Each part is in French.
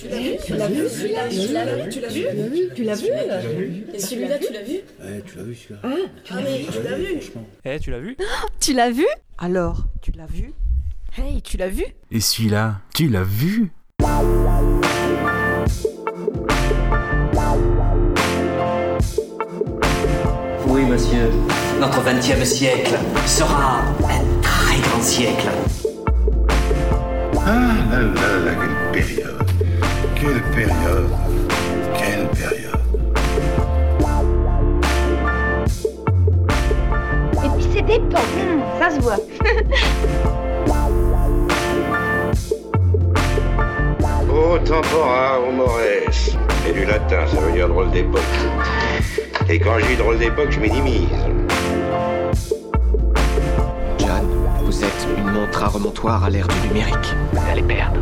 Tu l'as vu Tu l'as vu Tu l'as vu Tu l'as vu Tu l'as vu Et celui-là, tu l'as vu Ouais, tu l'as vu celui-là. Ah, ah mais tu l'as vu Franchement. Eh, tu l'as vu Tu l'as vu Alors, tu l'as vu Hey, tu l'as vu Et celui-là, tu l'as vu Oui, monsieur. Notre 20e siècle sera un très grand siècle. Ah là là là, quelle période Quelle période Quelle période Et puis c'est des pommes, hum, ça se voit. Ô tempora, ô mores. Et du latin, ça veut dire drôle d'époque. Et quand je dis drôle d'époque, je minimise. John, vous êtes une montre à remontoir à l'ère du numérique. Vous allez perdre.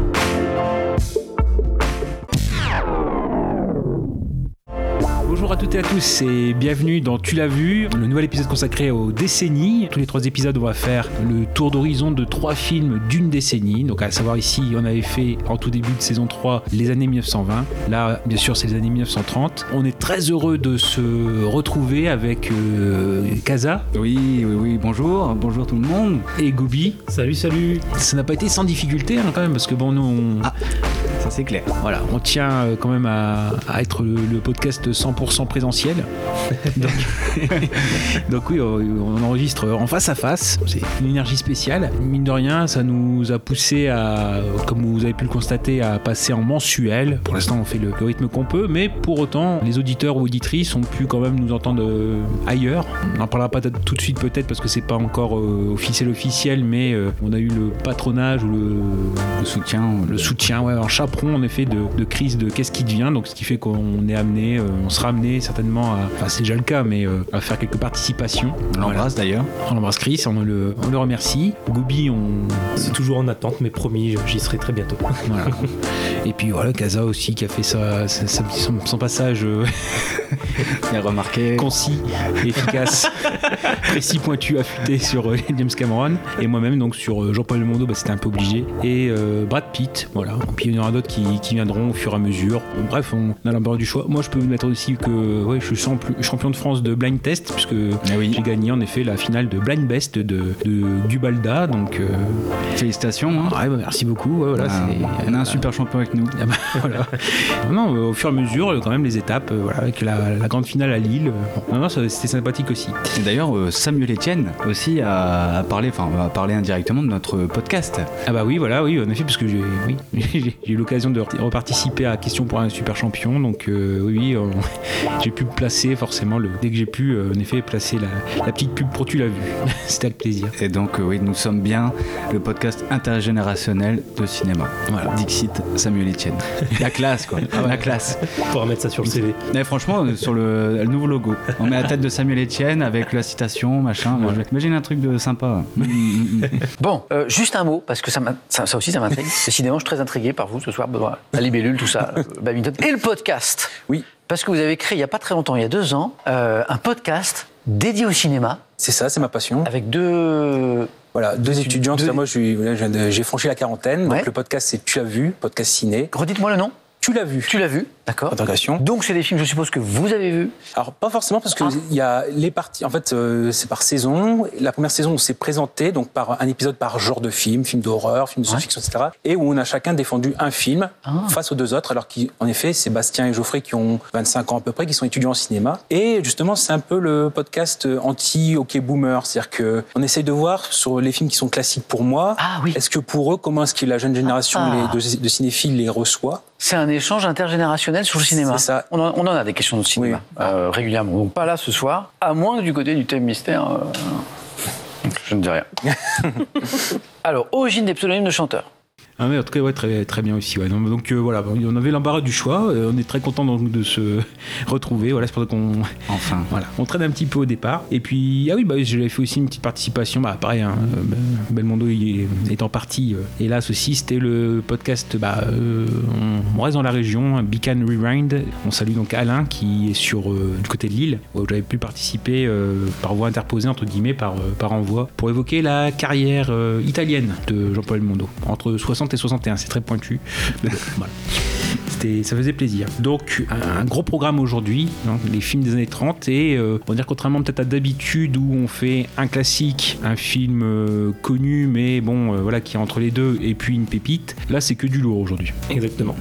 Toutes et à tous et bienvenue dans Tu l'as vu, le nouvel épisode consacré aux décennies. Tous les trois épisodes, on va faire le tour d'horizon de trois films d'une décennie. Donc à savoir ici, on avait fait en tout début de saison 3 les années 1920. Là, bien sûr, c'est les années 1930. On est très heureux de se retrouver avec euh, Kaza Oui, oui, oui, bonjour, bonjour tout le monde. et Gobi. Salut, salut Ça n'a pas été sans difficulté hein, quand même, parce que bon, nous, on, Ah. Ça c'est clair. Voilà, on tient euh, quand même à, à être le, le podcast 100% présentiel. Donc, donc oui, on enregistre en face à face. C'est une énergie spéciale. Mine de rien, ça nous a poussé à, comme vous avez pu le constater, à passer en mensuel. Pour l'instant, on fait le, le rythme qu'on peut, mais pour autant, les auditeurs ou auditrices ont pu quand même nous entendre euh, ailleurs. On n'en parlera pas tout de suite peut-être parce que c'est pas encore euh, officiel officiel, mais euh, on a eu le patronage ou le, Le soutien. le soutien, ouais, un en effet de, de crise de qu'est-ce qui devient, donc ce qui fait qu'on est amené, euh, on sera amené certainement à, enfin c'est déjà le cas, mais euh, à faire quelques participations. On l'embrasse d'ailleurs. On l'embrasse Chris, on le, on le remercie. Goubi, on C'est toujours en attente, mais promis, j'y serai très bientôt. voilà. Et puis voilà, Kaza aussi qui a fait sa, sa- sa- son, son passage euh, a remarqué. concis, efficace, précis, pointu, affûté sur euh, James Cameron. Et moi-même, donc sur euh, Jean-Paul Belmondo, bah, c'était un peu obligé. Et euh, Brad Pitt, voilà. Et puis il y en aura d'autres qui, qui viendront au fur et à mesure. Bon, bref, on a l'embarras du choix. Moi, je peux vous mettre aussi que ouais, je suis champion de France de blind test, puisque Ah oui. j'ai gagné en effet la finale de blind best de, de Gubalda. Donc, Félicitations. hein. ouais, bah, merci beaucoup. Ouais, voilà, Ah, on a un super champion avec nous. ah bah, voilà. Non, non, euh, au fur et à mesure, euh, quand même, les étapes, euh, voilà, avec la, la grande finale à Lille. bon. Non, non, c'était sympathique aussi. Et d'ailleurs, Samuel Etienne aussi a, a parlé, enfin, a parlé indirectement de notre podcast. Ah bah oui, voilà, oui, en effet, parce que j'ai oui, eu l'occasion de reparticiper à Question pour un super champion, donc euh, oui, oui, euh, j'ai pu placer forcément, le, dès que j'ai pu, euh, en effet, placer la, la petite pub pour Tu l'as vu. C'était avec plaisir. Et donc, euh, oui, nous sommes bien le podcast intergénérationnel de cinéma. Voilà. Dixit Samuel La classe, quoi. La classe. Pour mettre ça sur le CV. Mais franchement, euh, sur le, le nouveau logo, on met la tête de Samuel Etienne avec la citation, machin. Moi, Imagine un truc de sympa. Mm, mm, mm. Bon, euh, juste un mot, parce que ça, m'a- ça, ça aussi, ça m'intrigue. Décidément, je suis très intrigué par vous ce soir, Benoît. La libellule, tout ça, le badminton. Et le podcast. Oui. Parce que vous avez créé, il n'y a pas très longtemps, il y a deux ans, euh, un podcast dédié au cinéma, C'est ça, c'est ma passion. avec deux... Voilà, deux étudiants. deux- Moi, j'ai franchi la quarantaine. Ouais. Donc, le podcast, c'est Tu l'as vu, podcast ciné. Redites-moi le nom. Tu l'as vu. Tu l'as vu, d'accord. Donc, c'est des films, je suppose, que vous avez vus. Alors, pas forcément, parce Ah. qu'il il y a les parties. En fait, euh, c'est par saison. La première saison, on s'est présenté, donc par un épisode par genre de film, film d'horreur, film de science-fiction, etc. Et où on a chacun défendu un film Ah. face aux deux autres. Alors qu'en effet, c'est Bastien et Geoffrey qui ont 25 ans à peu près, qui sont étudiants en cinéma. Et justement, c'est un peu le podcast anti-OK Boomer. C'est-à-dire qu'on essaye de voir sur les films qui sont classiques pour moi. Ah oui. Est-ce que pour eux, comment est-ce que la jeune génération Ah. les- de, de cinéphiles les reçoit? C'est un échange intergénérationnel sur le cinéma. C'est ça. On en, on en a des questions de cinéma euh, régulièrement. Donc pas là ce soir, à moins que du côté du thème mystère. euh, je ne dis rien. Alors, origine des pseudonymes de chanteurs. Ah mais en tout cas ouais, très, très bien aussi. Ouais. Donc, donc, euh, voilà, on avait l'embarras du choix. euh, on est très content donc, de se retrouver. Voilà, c'est pour ça qu'on Enfin. voilà, on traîne un petit peu au départ. Et puis ah oui, bah, j'avais fait aussi une petite participation. Bah pareil, hein, euh, bah, Belmondo il est, en partie. hélas aussi, c'était le podcast. Bah, on, on reste dans la région, Beacon Rewind. On salue donc Alain qui est sur du côté de Lille, où j'avais pu participer par voie interposée entre guillemets par par envoi pour évoquer la carrière italienne de Jean-Paul Belmondo entre 60 60 et 61. C'est très pointu. Mais bon, voilà. C'était- Ça faisait plaisir. Donc, un, un gros programme aujourd'hui, hein, les films des années 30. Et euh, on va dire, contrairement peut-être à d'habitude où on fait un classique, un film euh, connu, mais bon, euh, voilà, qui est entre les deux, et puis une pépite, là, c'est que du lourd aujourd'hui. Exactement.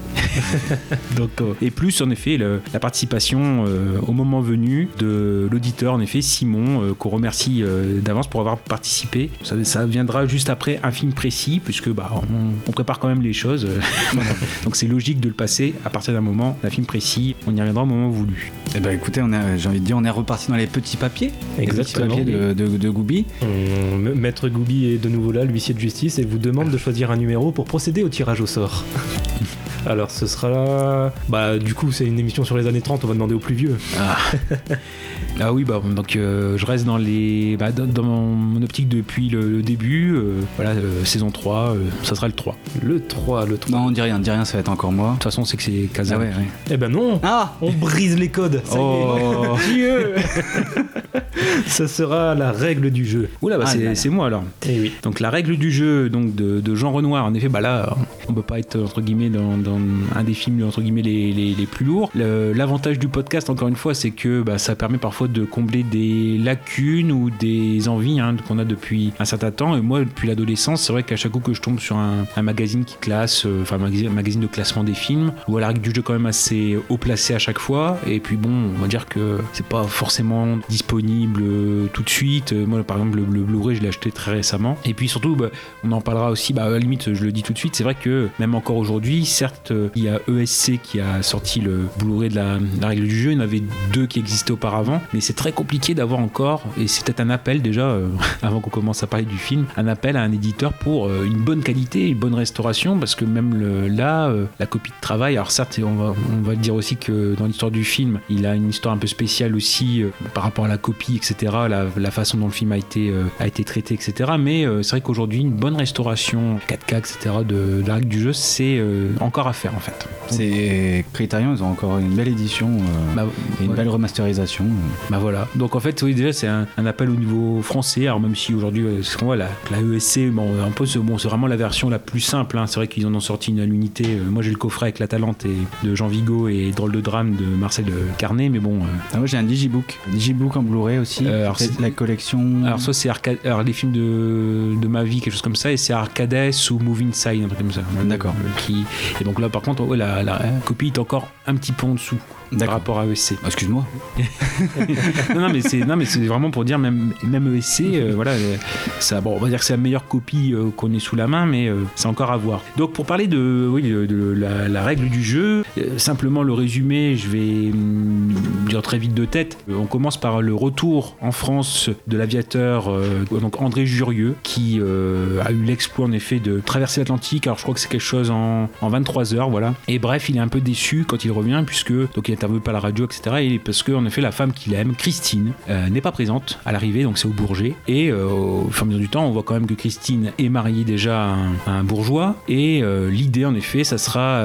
Donc, euh, et plus en effet le- la participation au moment venu de l'auditeur, en effet Simon, qu'on remercie d'avance pour avoir participé. Ça, ça viendra juste après un film précis, puisque bah, on, on prépare quand même les choses. euh, Donc c'est logique de le passer à partir d'un moment, d'un film précis. On y reviendra au moment voulu. Eh ben écoutez, on a- j'ai envie de dire, on est reparti dans les petits papiers. Les petits Exactement. papiers de, de, de Goubi. On- Maître Goubi est de nouveau là, l'huissier de justice, et vous demande de choisir un numéro pour procéder au tirage au sort. Alors ce sera... Bah du coup c'est une émission sur les années 30, on va demander aux plus vieux. Ah, Ah oui, bah, donc euh, je reste dans, les, bah, dans, dans mon, mon optique depuis le, le début. euh, voilà, euh, saison 3, euh, ça sera le 3. Le 3, le 3. Non, on dit rien, dis rien, ça va être encore moi. De toute façon, c'est que c'est Ah ouais, ouais. Eh ben non Ah On brise les codes ça y est. Oh. Dieu Ça sera la règle du jeu. Oula, bah, Ah c'est là là. c'est moi alors. Eh oui. Donc la règle du jeu donc de, de Jean Renoir, en effet, bah là, on peut pas être entre guillemets dans, dans un des films entre guillemets les, les- les plus lourds. Le- L'avantage du podcast, encore une fois, c'est que bah, ça permet parfois de combler des lacunes ou des envies hein, qu'on a depuis un certain temps. Et moi, depuis l'adolescence, c'est vrai qu'à chaque coup que je tombe sur un, un magazine qui classe, euh, enfin magazine, de classement des films, où la règle du jeu quand même assez haut placé à chaque fois. Et puis bon, on va dire que c'est pas forcément disponible euh, tout de suite. Euh, Moi, par exemple, le, Blu-ray, je l'ai acheté très récemment. Et puis surtout, bah, on en parlera aussi. Bah, à la limite, je le dis tout de suite. C'est vrai que même encore aujourd'hui, certes, il y a ESC qui a sorti le Blu-ray de la, règle du jeu. Il y en avait deux qui existaient auparavant, mais c'est très compliqué d'avoir encore. Et c'est peut-être un appel déjà, avant qu'on commence à parler du film, un appel à un éditeur pour une bonne qualité, une bonne restauration, parce que même le- là, euh, la copie de travail. Alors certes, on va, on va dire aussi que dans l'histoire du film, il a une histoire un peu spéciale aussi euh, par rapport à la copie, etc. La, la façon dont le film a été, euh, a été traité, etc. Mais c'est vrai qu'aujourd'hui, une bonne restauration 4K, etc. de, de la règle du jeu, c'est encore à faire en fait. C'est Criterion, ils ont encore une belle édition Bah, et une ouais. belle remasterisation. Bah voilà. Donc en fait, oui, déjà c'est un, un appel au niveau français. Alors même si aujourd'hui, ce qu'on voit la, la ESC, bon, un peu, c'est bon, c'est vraiment la version la plus simple. hein. C'est vrai qu'ils en ont sorti une à l'unité. Euh, Moi j'ai le coffret avec la Talente et de Jean Vigo et Drôle de drame de Marcel euh, Carnet, mais bon. euh, Ah, moi j'ai un Digibook. Digibook en Blu-ray aussi. Euh, alors, la collection. Alors soit c'est arcade, alors les films de, de ma vie, quelque chose comme ça, et c'est Arcades ou Moving Side, un truc comme ça. D'accord. Qui et donc là par contre, ouais, la, la copie est encore un petit peu en dessous par rapport à ESC. Excuse-moi. non, non, mais c'est non, mais c'est vraiment pour dire même même ESC, euh, voilà, euh, ça, bon, on va dire que c'est la meilleure copie euh, qu'on ait sous la main, mais euh, c'est encore à voir. Donc pour parler de, oui, de, de la, la règle du jeu, simplement le résumé, je vais hum, dire très vite de tête. On commence par le retour en France de l'aviateur donc André Jurieux, qui a eu l'exploit en effet de traverser l'Atlantique. Alors je crois que c'est quelque chose en, en 23 heures, voilà. Et bref, il est un peu déçu quand il revient puisque donc il est interviewé par la radio, etc. Et parce que en effet la femme qu'il aime, Christine, euh, n'est pas présente à l'arrivée, donc c'est au Bourget. Et euh, au fur et à mesure du temps, on voit quand même que Christine est mariée déjà à un, bourgeois. Et euh, l'idée en effet, ça sera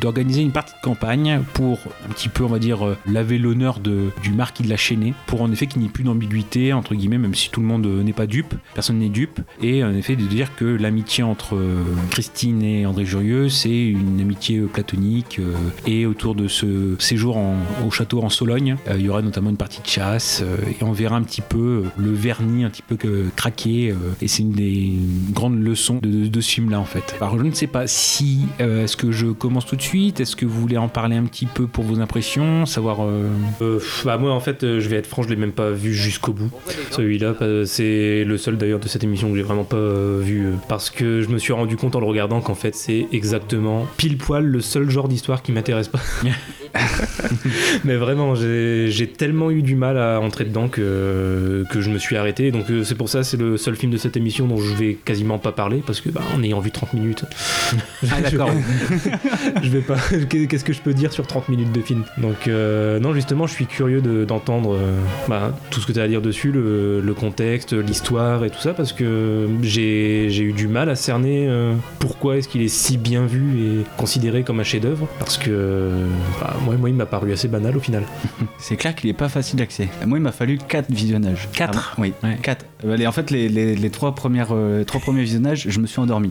d'organiser une partie de campagne pour un petit peu, on va dire, laver l'honneur du marquis de la Chênaie, pour en effet qu'il n'y ait plus d'ambiguïté entre guillemets, même si tout le monde n'est pas dupe, personne n'est dupe. Et en effet de dire que l'amitié entre Christine et André Jurieux, c'est une amitié platonique. et autour de ce séjour en- au château en Sologne, euh, il y aura notamment une partie de chasse euh, et on verra un petit peu euh, le vernis un petit peu euh, et c'est une des grandes leçons de, de- de ce film-là en fait. Alors je ne sais pas si est-ce que je commence tout de suite, est-ce que vous voulez en parler un petit peu pour vos impressions, savoir. bah moi en fait je vais être franc je l'ai même pas vu jusqu'au bout celui-là c'est le seul d'ailleurs de cette émission que j'ai vraiment pas vu parce que je me suis rendu compte en le regardant qu'en fait c'est exactement pile poil le seul genre d'histoire qui m'intéresse pas mais vraiment j'ai tellement eu du mal à entrer dedans que, que je me suis arrêté donc euh, c'est pour ça c'est le seul film de cette émission dont je vais quasiment pas parler parce que bah, en ayant vu 30 minutes Ah d'accord. je vais pas. Qu'est-ce que je peux dire sur 30 minutes de film? Donc, euh, non, justement, je suis curieux de- d'entendre euh, bah, tout ce que tu as à dire dessus, le, le contexte, l'histoire et tout ça, parce que j'ai j'ai eu du mal à cerner euh, pourquoi est-ce qu'il est si bien vu et considéré comme un chef-d'œuvre. Parce que bah, moi, Ouais, moi, il m'a paru assez banal au final. C'est clair qu'il est pas facile d'accès. Moi, il m'a fallu 4 visionnages. 4 Oui, 4. En fait, les, les, les trois, premières, euh, trois premiers visionnages, je me suis endormi.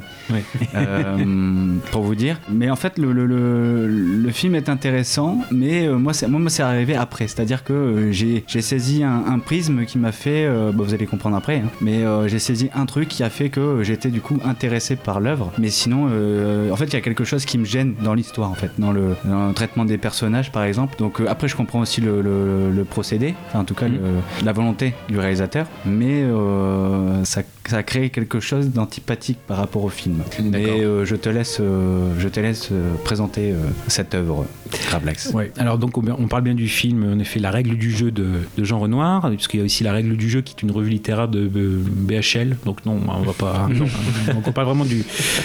Euh, pour vous dire. Mais en fait, le, le, le, le film est intéressant, mais euh, moi, c'est, moi, moi, c'est arrivé après. C'est-à-dire que euh, j'ai, j'ai saisi un, un prisme qui m'a fait. euh, bah, vous allez comprendre après, hein, mais euh, j'ai saisi un truc qui a fait que j'étais du coup intéressé par l'œuvre. Mais sinon, euh, en fait, il y a quelque chose qui me gêne dans l'histoire, en fait, dans le, dans le traitement des personnages, par exemple. Donc euh, après, je comprends aussi le, le, le procédé, enfin, en tout cas, le- la volonté du réalisateur, mais euh, ça, ça crée quelque chose d'antipathique par rapport au film. Mais euh, je te laisse, euh, je te laisse euh, présenter euh, cette œuvre, Gravelax. Ouais. Alors donc on, parle bien du film, en effet, La règle du jeu de, de Jean Renoir, puisqu'il y a aussi La règle du jeu qui est une revue littéraire de, BHL. Donc non, on va pas. non. donc on parle vraiment du,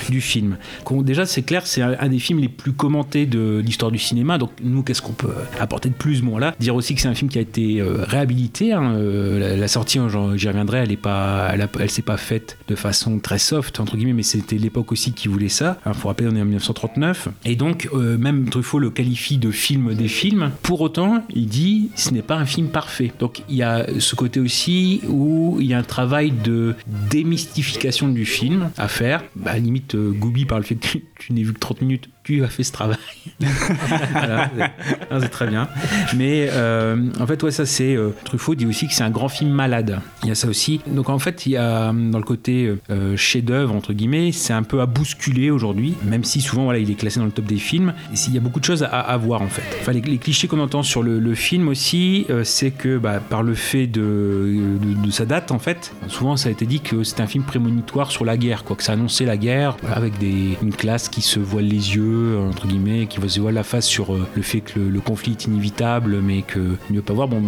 du film. Déjà c'est clair, c'est un, un des films les plus commentés de l'histoire du cinéma. Donc nous, qu'est-ce qu'on peut apporter de plus Bon là, dire aussi que c'est un film qui a été euh, réhabilité. hein, la, la sortie, hein, j'y reviendrai, elle est pas, elle, elle s'est pas faite de façon très soft entre guillemets, mais c'était l'époque aussi qui voulait ça. Il faut rappeler, on est en 1939, et donc euh, même Truffaut le qualifie de film des films. Pour autant, il dit ce n'est pas un film parfait. Donc il y a ce côté aussi où il y a un travail de démystification du film à faire. Bah, limite, euh, Goubi par le fait que tu, n'aies vu que 30 minutes, tu as fait ce travail. C'est- très bien. Mais euh, en fait, ouais, ça c'est euh, Truffaut dit aussi que c'est un grand film malade. Il y a ça aussi. Donc en fait, il y a dans le côté euh, chef-d'œuvre entre guillemets, c'est un peu à bousculer aujourd'hui, même si souvent voilà, il est classé dans le top des films. Il y a beaucoup de choses à, à voir en fait. Les, clichés qu'on entend sur le, film aussi, euh, c'est que bah, par le fait de, sa date en fait, souvent ça a été dit que c'est un film prémonitoire sur la guerre, quoi, que ça annonçait la guerre avec une classe qui se voile les yeux entre guillemets, qui se voile la face sur euh, le fait que le, conflit est inévitable, mais que mieux pas voir. Bon,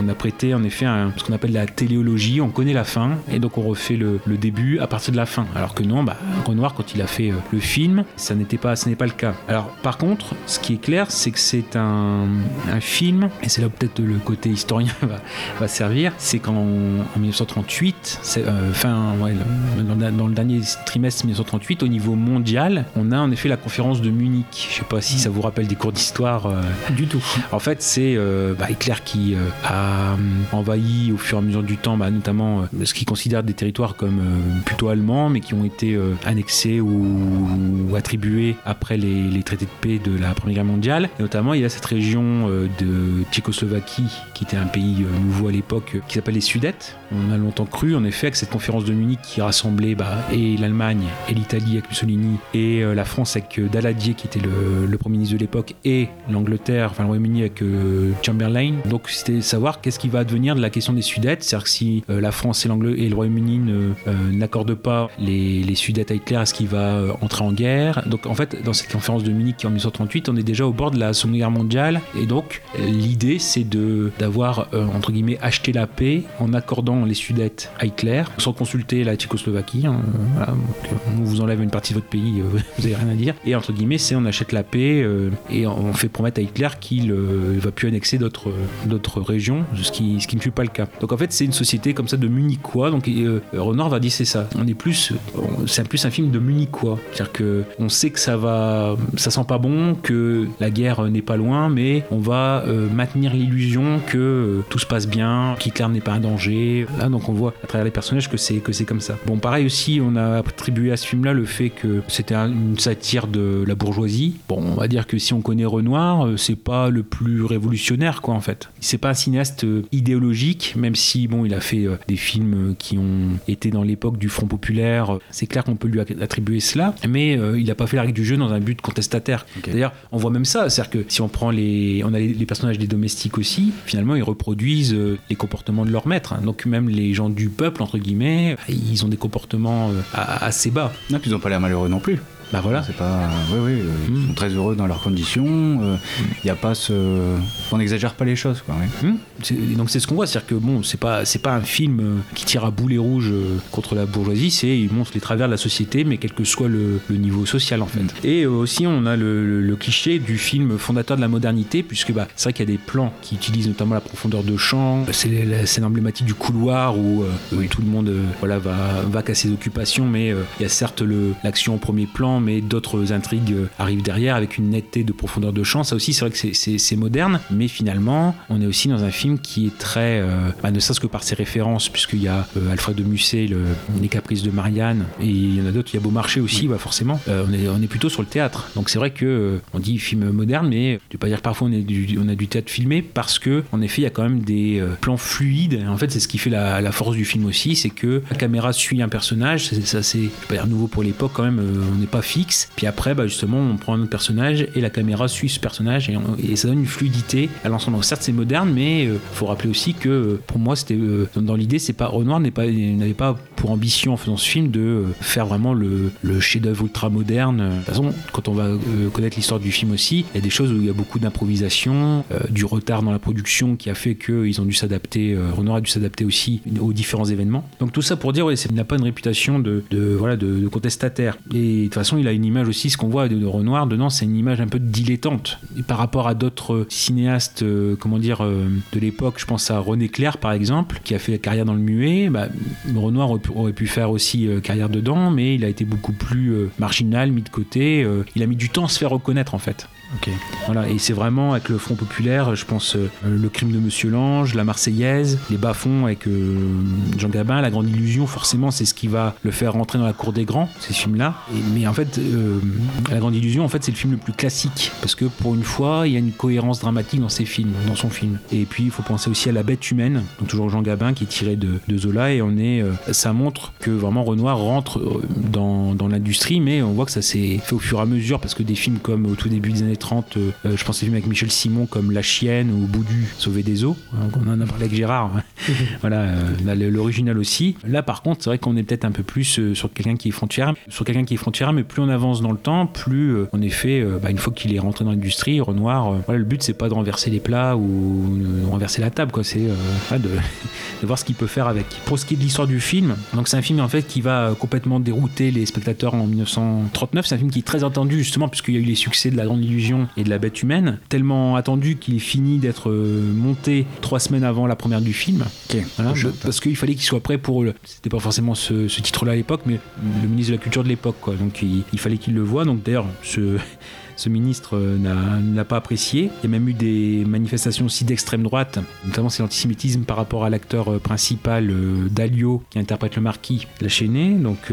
on, a prêté en effet ce qu'on appelle la téléologie. On connaît la fin et donc on refait le, le début à partir de la fin. Alors que non, bah, Renoir quand il a fait euh, le film, ça n'était pas, ce n'est pas le cas. Alors par contre, ce qui est clair, c'est que c'est un, un film et c'est là peut-être le côté historien va, va servir. C'est qu'en en 1938, c'est, euh, fin, ouais, le- dans, le- dans le dernier trimestre 1938, au niveau mondial, on a en effet la conférence de Munich. Je sais pas si ça vous rappelle des cours d'histoire. euh, Du tout. en fait, c'est euh, bah, Hitler qui euh, a hum, envahi au fur et à mesure du temps, bah, notamment euh, ce qu'il considère des territoires comme euh, plutôt allemands, mais qui ont été euh, annexés ou, attribués après les, traités de paix de la Première Guerre mondiale. Et notamment, il y a cette région euh, de Tchécoslovaquie, qui était un pays nouveau à l'époque, qui s'appelle les Sudètes. On a longtemps cru, en effet, que cette conférence de Munich qui rassemblait bah, et l'Allemagne, et l'Italie avec Mussolini, et euh, la France avec euh, Daladier, qui était le, Premier ministre de l'époque, et l'Angleterre, enfin le Royaume-Uni avec euh, Chamberlain. Donc c'était savoir qu'est-ce qui va advenir de la question des Sudètes, c'est-à-dire que si la France et, et le Royaume-Uni n'accordent pas les, les Sudètes à Hitler, est-ce qu'il va entrer en guerre? Donc en fait, dans cette conférence de Munich en 1938, on est déjà au bord de la Seconde Guerre mondiale, et donc l'idée c'est de d'avoir entre guillemets acheté la paix en accordant les Sudètes à Hitler, sans consulter la Tchécoslovaquie. hein, euh, on vous enlève une partie de votre pays, euh, vous avez rien à dire. Et entre guillemets, c'est on achète la paix euh, et on fait promettre à Hitler qu'il ne va plus annexer d'autres régions, ce qui, ce qui ne fut pas le cas. Donc en fait, c'est une société comme ça de Munichois. Donc euh, Renoir va dire c'est ça. On est plus, c'est plus un film de Munichois. C'est-à-dire que on sait que ça va, ça sent pas bon, que la guerre n'est pas loin, mais on va maintenir l'illusion que tout se passe bien, qu'Hitler n'est pas un danger. Là, donc on voit à travers les personnages que c'est que c'est comme ça. Bon, pareil aussi, on a attribué à ce film-là le fait que c'était un- une satire de la bourgeoisie. Bon, on va dire que si on connaît Renoir, euh, c'est pas le plus révolutionnaire, quoi, en fait. C'est pas un cinéaste euh, idéologique, même si bon, il a fait euh, des films qui ont été dans l'époque du Front populaire. C'est clair qu'on peut lui attribuer cela, mais il a pas fait la règle du jeu dans un but contestataire. D'ailleurs, on voit même ça, c'est-à-dire que si on prend les, on a les, personnages des domestiques aussi, finalement, ils reproduisent les comportements de leur maître. hein. Donc même les gens du peuple entre guillemets, ils ont des comportements euh, assez bas. Ils n'ont pas l'air malheureux non plus. Bah voilà. C'est pas. Oui, oui, euh, ils sont très heureux dans leurs conditions. Il n'y a pas ce. On n'exagère pas les choses, quoi. oui. Et donc c'est ce qu'on voit, c'est-à-dire que bon, c'est pas c'est pas un film euh, qui tire à boulet rouge euh, contre la bourgeoisie, c'est il montre les travers de la société, mais quel que soit le, le niveau social en fait. Et euh, aussi on a le, le- le cliché du film fondateur de la modernité, puisque bah, c'est vrai qu'il y a des plans qui utilisent notamment la profondeur de champ, c'est la scène emblématique du couloir où euh, tout le monde euh, voilà va va qu'à ses occupations, mais euh, il y a certes l'action au premier plan, mais d'autres intrigues euh, arrivent derrière avec une netteté de profondeur de champ. Ça aussi, c'est vrai que c'est- moderne, mais finalement, on est aussi dans un film qui est très, euh, bah, ne serait-ce que par ses références, puisqu'il y a euh, Alfred de Musset, le- Les Caprices de Marianne, et il y en a d'autres. Il y a Beaumarchais aussi, bah, forcément. Euh, on, est, on est plutôt sur le théâtre. Donc c'est vrai que on dit film moderne, mais je vais pas dire que parfois on, est du, on a du théâtre filmé parce que en effet, il y a quand même des plans fluides. En fait, c'est ce qui fait la, la force du film aussi, c'est que la caméra suit un personnage. Ça, c'est je vais pas dire nouveau pour l'époque quand même. on n'est pas fixe. Puis après, bah, justement, on prend un autre personnage et la caméra suit ce personnage et, ça donne une fluidité à l'ensemble. Certes, c'est moderne, mais il faut rappeler aussi que euh, pour moi, c'était euh, dans, l'idée, c'est pas Renoir n'avait pas pour ambition en faisant ce film de euh, faire vraiment le, chef-d'œuvre ultra moderne. De toute façon, quand on va euh, connaître l'histoire du film aussi, il y a des choses où il y a beaucoup d'improvisation, euh, du retard dans la production qui a fait qu'ils ont dû s'adapter. euh, Renoir a dû s'adapter aussi aux différents événements. Donc tout ça pour dire, ouais, il n'a pas une réputation de, voilà de contestataire. Et de toute façon, il a une image aussi. Ce qu'on voit de, Renoir dedans, c'est une image un peu dilettante. Et par rapport à d'autres cinéastes, euh, comment dire, euh, de l'époque, je pense à René Clair par exemple, qui a fait carrière dans le muet. Bah, Renoir aurait pu, faire aussi euh, carrière dedans, mais il a été beaucoup plus euh, marginal, mis de côté. euh, il a mis du temps à se faire reconnaître en fait. Voilà, et c'est vraiment avec le Front Populaire, je pense, euh, le crime de Monsieur Lange, la Marseillaise, les bas-fonds avec euh, Jean Gabin, la Grande Illusion, forcément, c'est ce qui va le faire rentrer dans la cour des grands, ces films-là. Mais en fait, euh, la Grande Illusion, en fait, c'est le film le plus classique, parce que pour une fois, il y a une cohérence dramatique dans ses films, dans son film. Et puis, il faut penser aussi à La Bête humaine, donc toujours Jean Gabin, qui est tiré de, Zola, et on est, ça montre que vraiment Renoir rentre dans, dans l'industrie, mais on voit que ça s'est fait au fur et à mesure, parce que des films comme au tout début des années 30, euh, je pense à des films avec Michel Simon comme La Chienne ou Boudu, Sauver des eaux, hein, on en a parlé avec Gérard, voilà, euh, l'original aussi. Là par contre, c'est vrai qu'on est peut-être un peu plus euh, sur quelqu'un qui est frontière, sur quelqu'un qui est frontière, mais plus on avance dans le temps, plus en effet, bah, une fois qu'il est rentré dans l'industrie, Renoir, le but c'est pas de renverser les plats ou de renverser la table, c'est de, de voir ce qu'il peut faire avec. Pour ce qui est de l'histoire du film, donc c'est un film en fait qui va complètement dérouter les spectateurs en 1939. C'est un film qui est très attendu justement puisqu'il y a eu les succès de La Grande Illusion et de La Bête Humaine, tellement attendu qu'il finit d'être euh, monté trois semaines avant la première du film. Voilà, parce qu'il fallait qu'il soit prêt pour le. C'était pas forcément ce, ce titre-là à l'époque, mais le ministre de la Culture de l'époque, quoi. Donc il, il fallait qu'il le voie. Donc d'ailleurs, ce. Ce ministre euh, n'a- pas apprécié. Il y a même eu des manifestations aussi d'extrême droite, notamment c'est l'antisémitisme par rapport à l'acteur euh, principal euh, Dalio qui interprète le marquis Lachéné. Donc,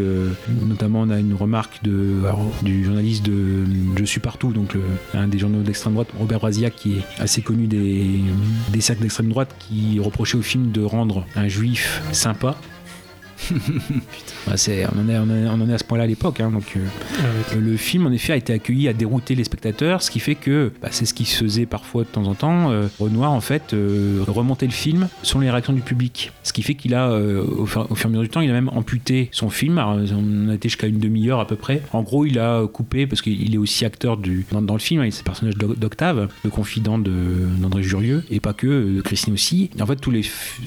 notamment, on a une remarque du journaliste de Je suis partout, donc un des journaux d'extrême droite, Robert Brasiac, qui est assez connu des, des cercles d'extrême droite, qui reprochait au film de rendre un juif sympa. Bah, on, en est, on, en est, on en est à ce point-là à l'époque. hein, donc, euh, le film, en effet, a été accueilli à dérouter les spectateurs, ce qui fait que bah, c'est ce qui se faisait parfois de temps en temps. Euh, Renoir, en fait, euh, remontait le film selon les réactions du public. Ce qui fait qu'il a, euh, au, fur, au fur et à mesure du temps, il a même amputé son film. Alors, on a été jusqu'à une demi-heure à peu près. En gros, il a coupé, parce qu'il est aussi acteur du, dans, dans le film, hein, il est le personnage d'Oc- d'Octave, le confident de- d'André Jurieux, et pas que, de Christine aussi. En fait, tous les,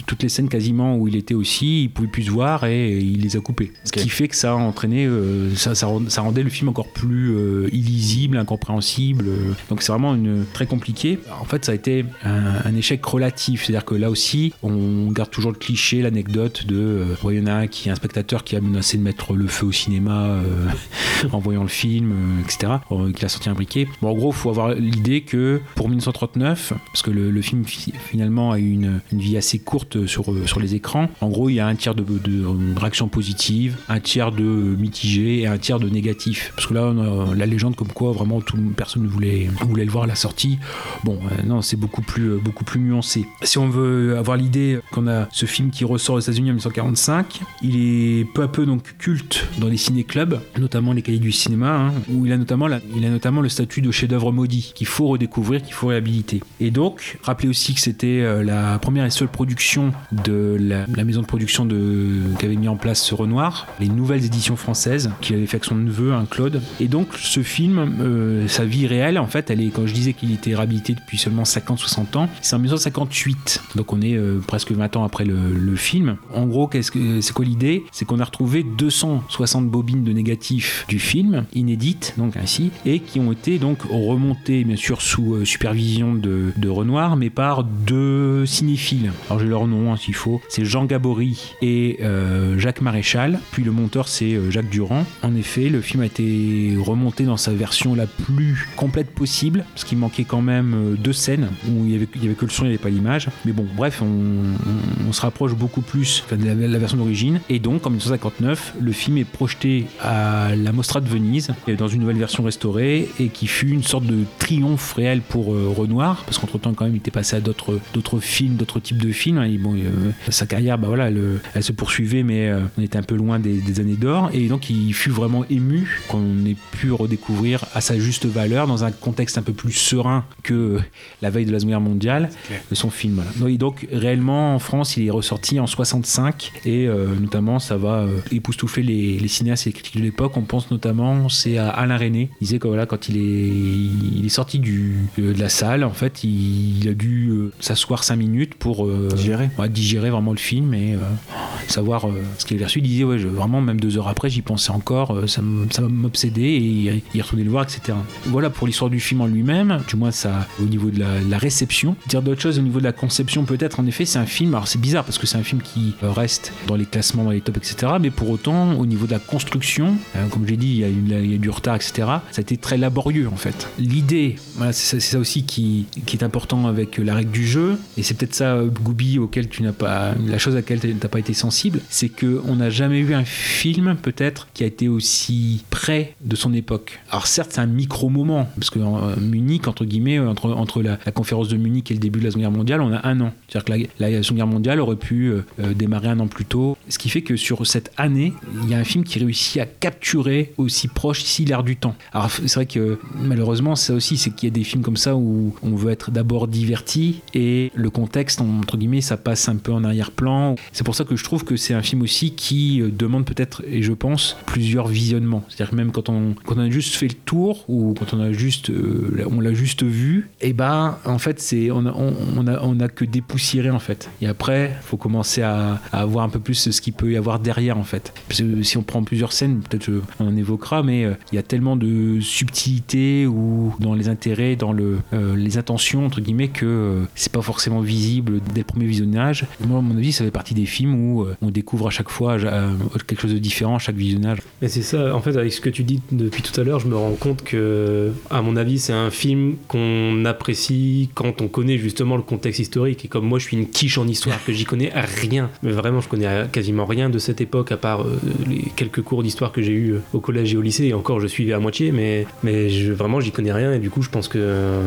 toutes les scènes quasiment où il était aussi, il pouvait plus se voir et il les a coupées. Ce qui fait que ça a entraîné, euh, ça, ça, rend- ça rendait le film encore plus euh, illisible, incompréhensible. euh. Donc c'est vraiment une, très compliqué. En fait, ça a été un, un échec relatif. C'est-à-dire que là aussi, on garde toujours le cliché, l'anecdote de il y en a un qui un spectateur qui a menacé de mettre le feu au cinéma en voyant le film, etc. qu'il a sorti un briquet. Bon, en gros, il faut avoir l'idée que pour 1939, parce que le, le film fi- finalement a eu une, une vie assez courte sur, sur les écrans, en gros, il y a un tiers de, de réactions positives, un tiers de mitigé et un tiers de négatif. Parce que là, on a la légende comme quoi vraiment personne ne voulait, voulait le voir à la sortie. Bon, euh, non, c'est beaucoup plus, euh, beaucoup plus nuancé. Si on veut avoir l'idée qu'on a ce film qui ressort aux États-Unis en 1945, il est peu à peu donc culte dans les ciné-clubs, notamment les cahiers du cinéma, hein, où il a notamment, il a notamment le statut de chef-d'œuvre maudit qu'il faut redécouvrir, qu'il faut réhabiliter. Et donc, rappelez aussi que c'était euh, la première et seule production de la maison de production de, qu'avait mis en place ce Renoir, les nouvelles éditions françaises, qu'il avait fait avec son neveu, un Claude. Et donc, ce film, euh, sa vie réelle, en fait, elle est, quand je disais qu'il était réhabilité depuis seulement 50-60 ans, c'est en 1958. Donc, on est euh, presque 20 ans après le, film. En gros, qu'est-ce que, c'est quoi l'idée? C'est qu'on a retrouvé 260 bobines de négatifs du film, inédites, donc ainsi, et qui ont été donc remontées, bien sûr, sous euh, supervision de, Renoir, mais par deux cinéphiles. Alors, j'ai leur nom, hein, s'il faut. C'est Jean Gabory et Jacques Maréchal, puis le monteur c'est euh, Jacques Durand. En effet, le film a été remonté dans sa version la plus complète possible, parce qu'il manquait quand même euh, deux scènes où il y avait, que le son, il n'y avait pas l'image. Mais bon, bref, on, se rapproche beaucoup plus de la, version d'origine. Et donc, en 1959, le film est projeté à la Mostra de Venise, dans une nouvelle version restaurée, et qui fut une sorte de triomphe réel pour euh, Renoir, parce qu'entre-temps, quand même, il était passé à d'autres films, d'autres types de films. hein. Euh, sa carrière, bah voilà, elle se poursuivait, mais euh, on était un peu loin des, des années d'or. Et donc, il fut vraiment ému qu'on ait pu redécouvrir à sa juste valeur, dans un contexte un peu plus serein que la veille de la Seconde Guerre mondiale, de son film. voilà. Donc, et donc, réellement, en France, il est ressorti en 65, et euh, notamment, ça va euh, époustoufler les, les cinéastes et les critiques de l'époque. On pense notamment, c'est à Alain René. Il disait que voilà, quand il est, il est sorti du, euh, de la salle, en fait, il, il a dû euh, s'asseoir 5 minutes pour Digérer. ouais, digérer vraiment le film et savoir euh, ce qu'il avait reçu. Il disait, ouais, vraiment, même deux heures après, j'y pensais encore, euh, ça m'obsédait et il, il retournait le voir, etc. Voilà pour l'histoire du film en lui-même, du moins ça au niveau de la, la réception. Dire d'autres choses au niveau de la conception, peut-être, en effet, c'est un film, alors c'est bizarre parce que c'est un film qui euh, reste dans les classements, dans les tops, etc. Mais pour autant, au niveau de la construction, euh, comme j'ai dit, il y, a du retard, etc. Ça a été très laborieux en fait. L'idée, voilà, c'est ça, c'est ça aussi qui, qui est important avec la règle du jeu, et c'est peut-être ça, Goubi, auquel tu n'as pas, la chose à laquelle tu n'as pas été sensible, c'est que on n'a jamais vu un film peut-être qui a été aussi près de son époque. Alors certes, c'est un micro-moment, parce que euh, Munich, entre guillemets, entre, entre la, conférence de Munich et le début de la Seconde Guerre mondiale, on a un an. C'est-à-dire que la, Seconde Guerre mondiale aurait pu euh, euh, démarrer un an plus tôt, ce qui fait que sur cette année, il y a un film qui réussit à capturer aussi proche ici l'air du temps. Alors c'est vrai que malheureusement, ça aussi, c'est qu'il y a des films comme ça où on veut être d'abord diverti et le contexte, entre guillemets, ça passe un peu en arrière-plan. C'est pour ça que je trouve que c'est un film aussi qui euh, demande peut-être, et je pense, plusieurs visionnements. C'est-à-dire que même quand on, quand on a juste fait le tour ou quand on a juste, euh, on l'a juste vu, et ben en fait c'est on a, on, a, on a que dépoussiéré en fait. Et après, faut commencer à, à voir un peu plus ce qu'il peut y avoir derrière en fait. Parce que si on prend plusieurs scènes, peut-être euh, on en évoquera, mais il y a tellement de subtilité ou dans les intérêts, dans le, les intentions entre guillemets que c'est pas forcément visible dès le premier visionnage. Moi, à mon avis, ça fait partie des films où on découvre à chaque fois euh, quelque chose de différent à chaque visionnage. Mais c'est ça, en fait, avec ce que tu dis depuis tout à l'heure, je me rends compte que, à mon avis, c'est un film qu'on apprécie quand on connaît justement le contexte historique. Et comme moi, je suis une quiche en histoire, que j'y connais rien, mais vraiment, je connais quasiment rien de cette époque, à part euh, les quelques cours d'histoire que j'ai eu euh, au collège et au lycée. Et encore, je suivais à moitié, mais, mais je, vraiment, j'y connais rien. Et du coup, je pense que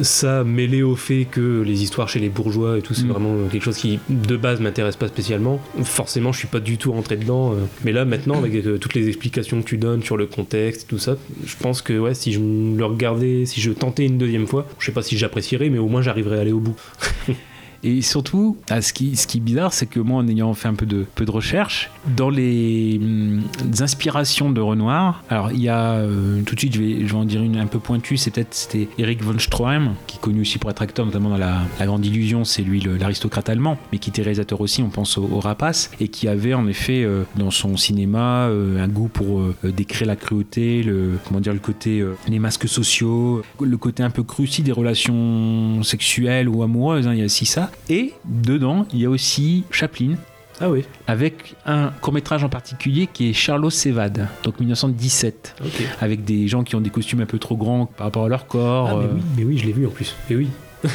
ça, mêlé au fait que les histoires chez les bourgeois et tout, c'est Mm. vraiment quelque chose qui, de base, m'intéresse pas spécialement. Forcément, je suis pas du tout rentré dedans. euh. Mais là, maintenant, avec euh, toutes les explications que tu donnes sur le contexte, tout ça, je pense que si je le regardais, si je tentais une deuxième fois, je sais pas si j'apprécierais, mais au moins j'arriverais à aller au bout. Et surtout, ce, qui, est bizarre, c'est que moi, en ayant fait un peu de, recherche, dans les, hum, inspirations de Renoir, alors il y a, euh, tout de suite, je vais, je vais en dire une un peu pointue, c'était Eric von Stroheim, qui est connu aussi pour être acteur, notamment dans La, Grande Illusion, c'est lui l'aristocrate allemand, mais qui était réalisateur aussi, on pense au, au et qui avait en effet euh, dans son cinéma euh, un goût pour décrire la cruauté, le, comment dire, le côté, les masques sociaux, le côté un peu cru aussi des relations sexuelles ou amoureuses, hein, il y a aussi ça. Et dedans, il y a aussi Chaplin. Ah oui. Avec un court-métrage en particulier qui est Charlot s'évade, donc 1917. Ok. Avec des gens qui ont des costumes un peu trop grands par rapport à leur corps. Ah, mais euh, oui, mais oui, je l'ai vu en plus. Et oui.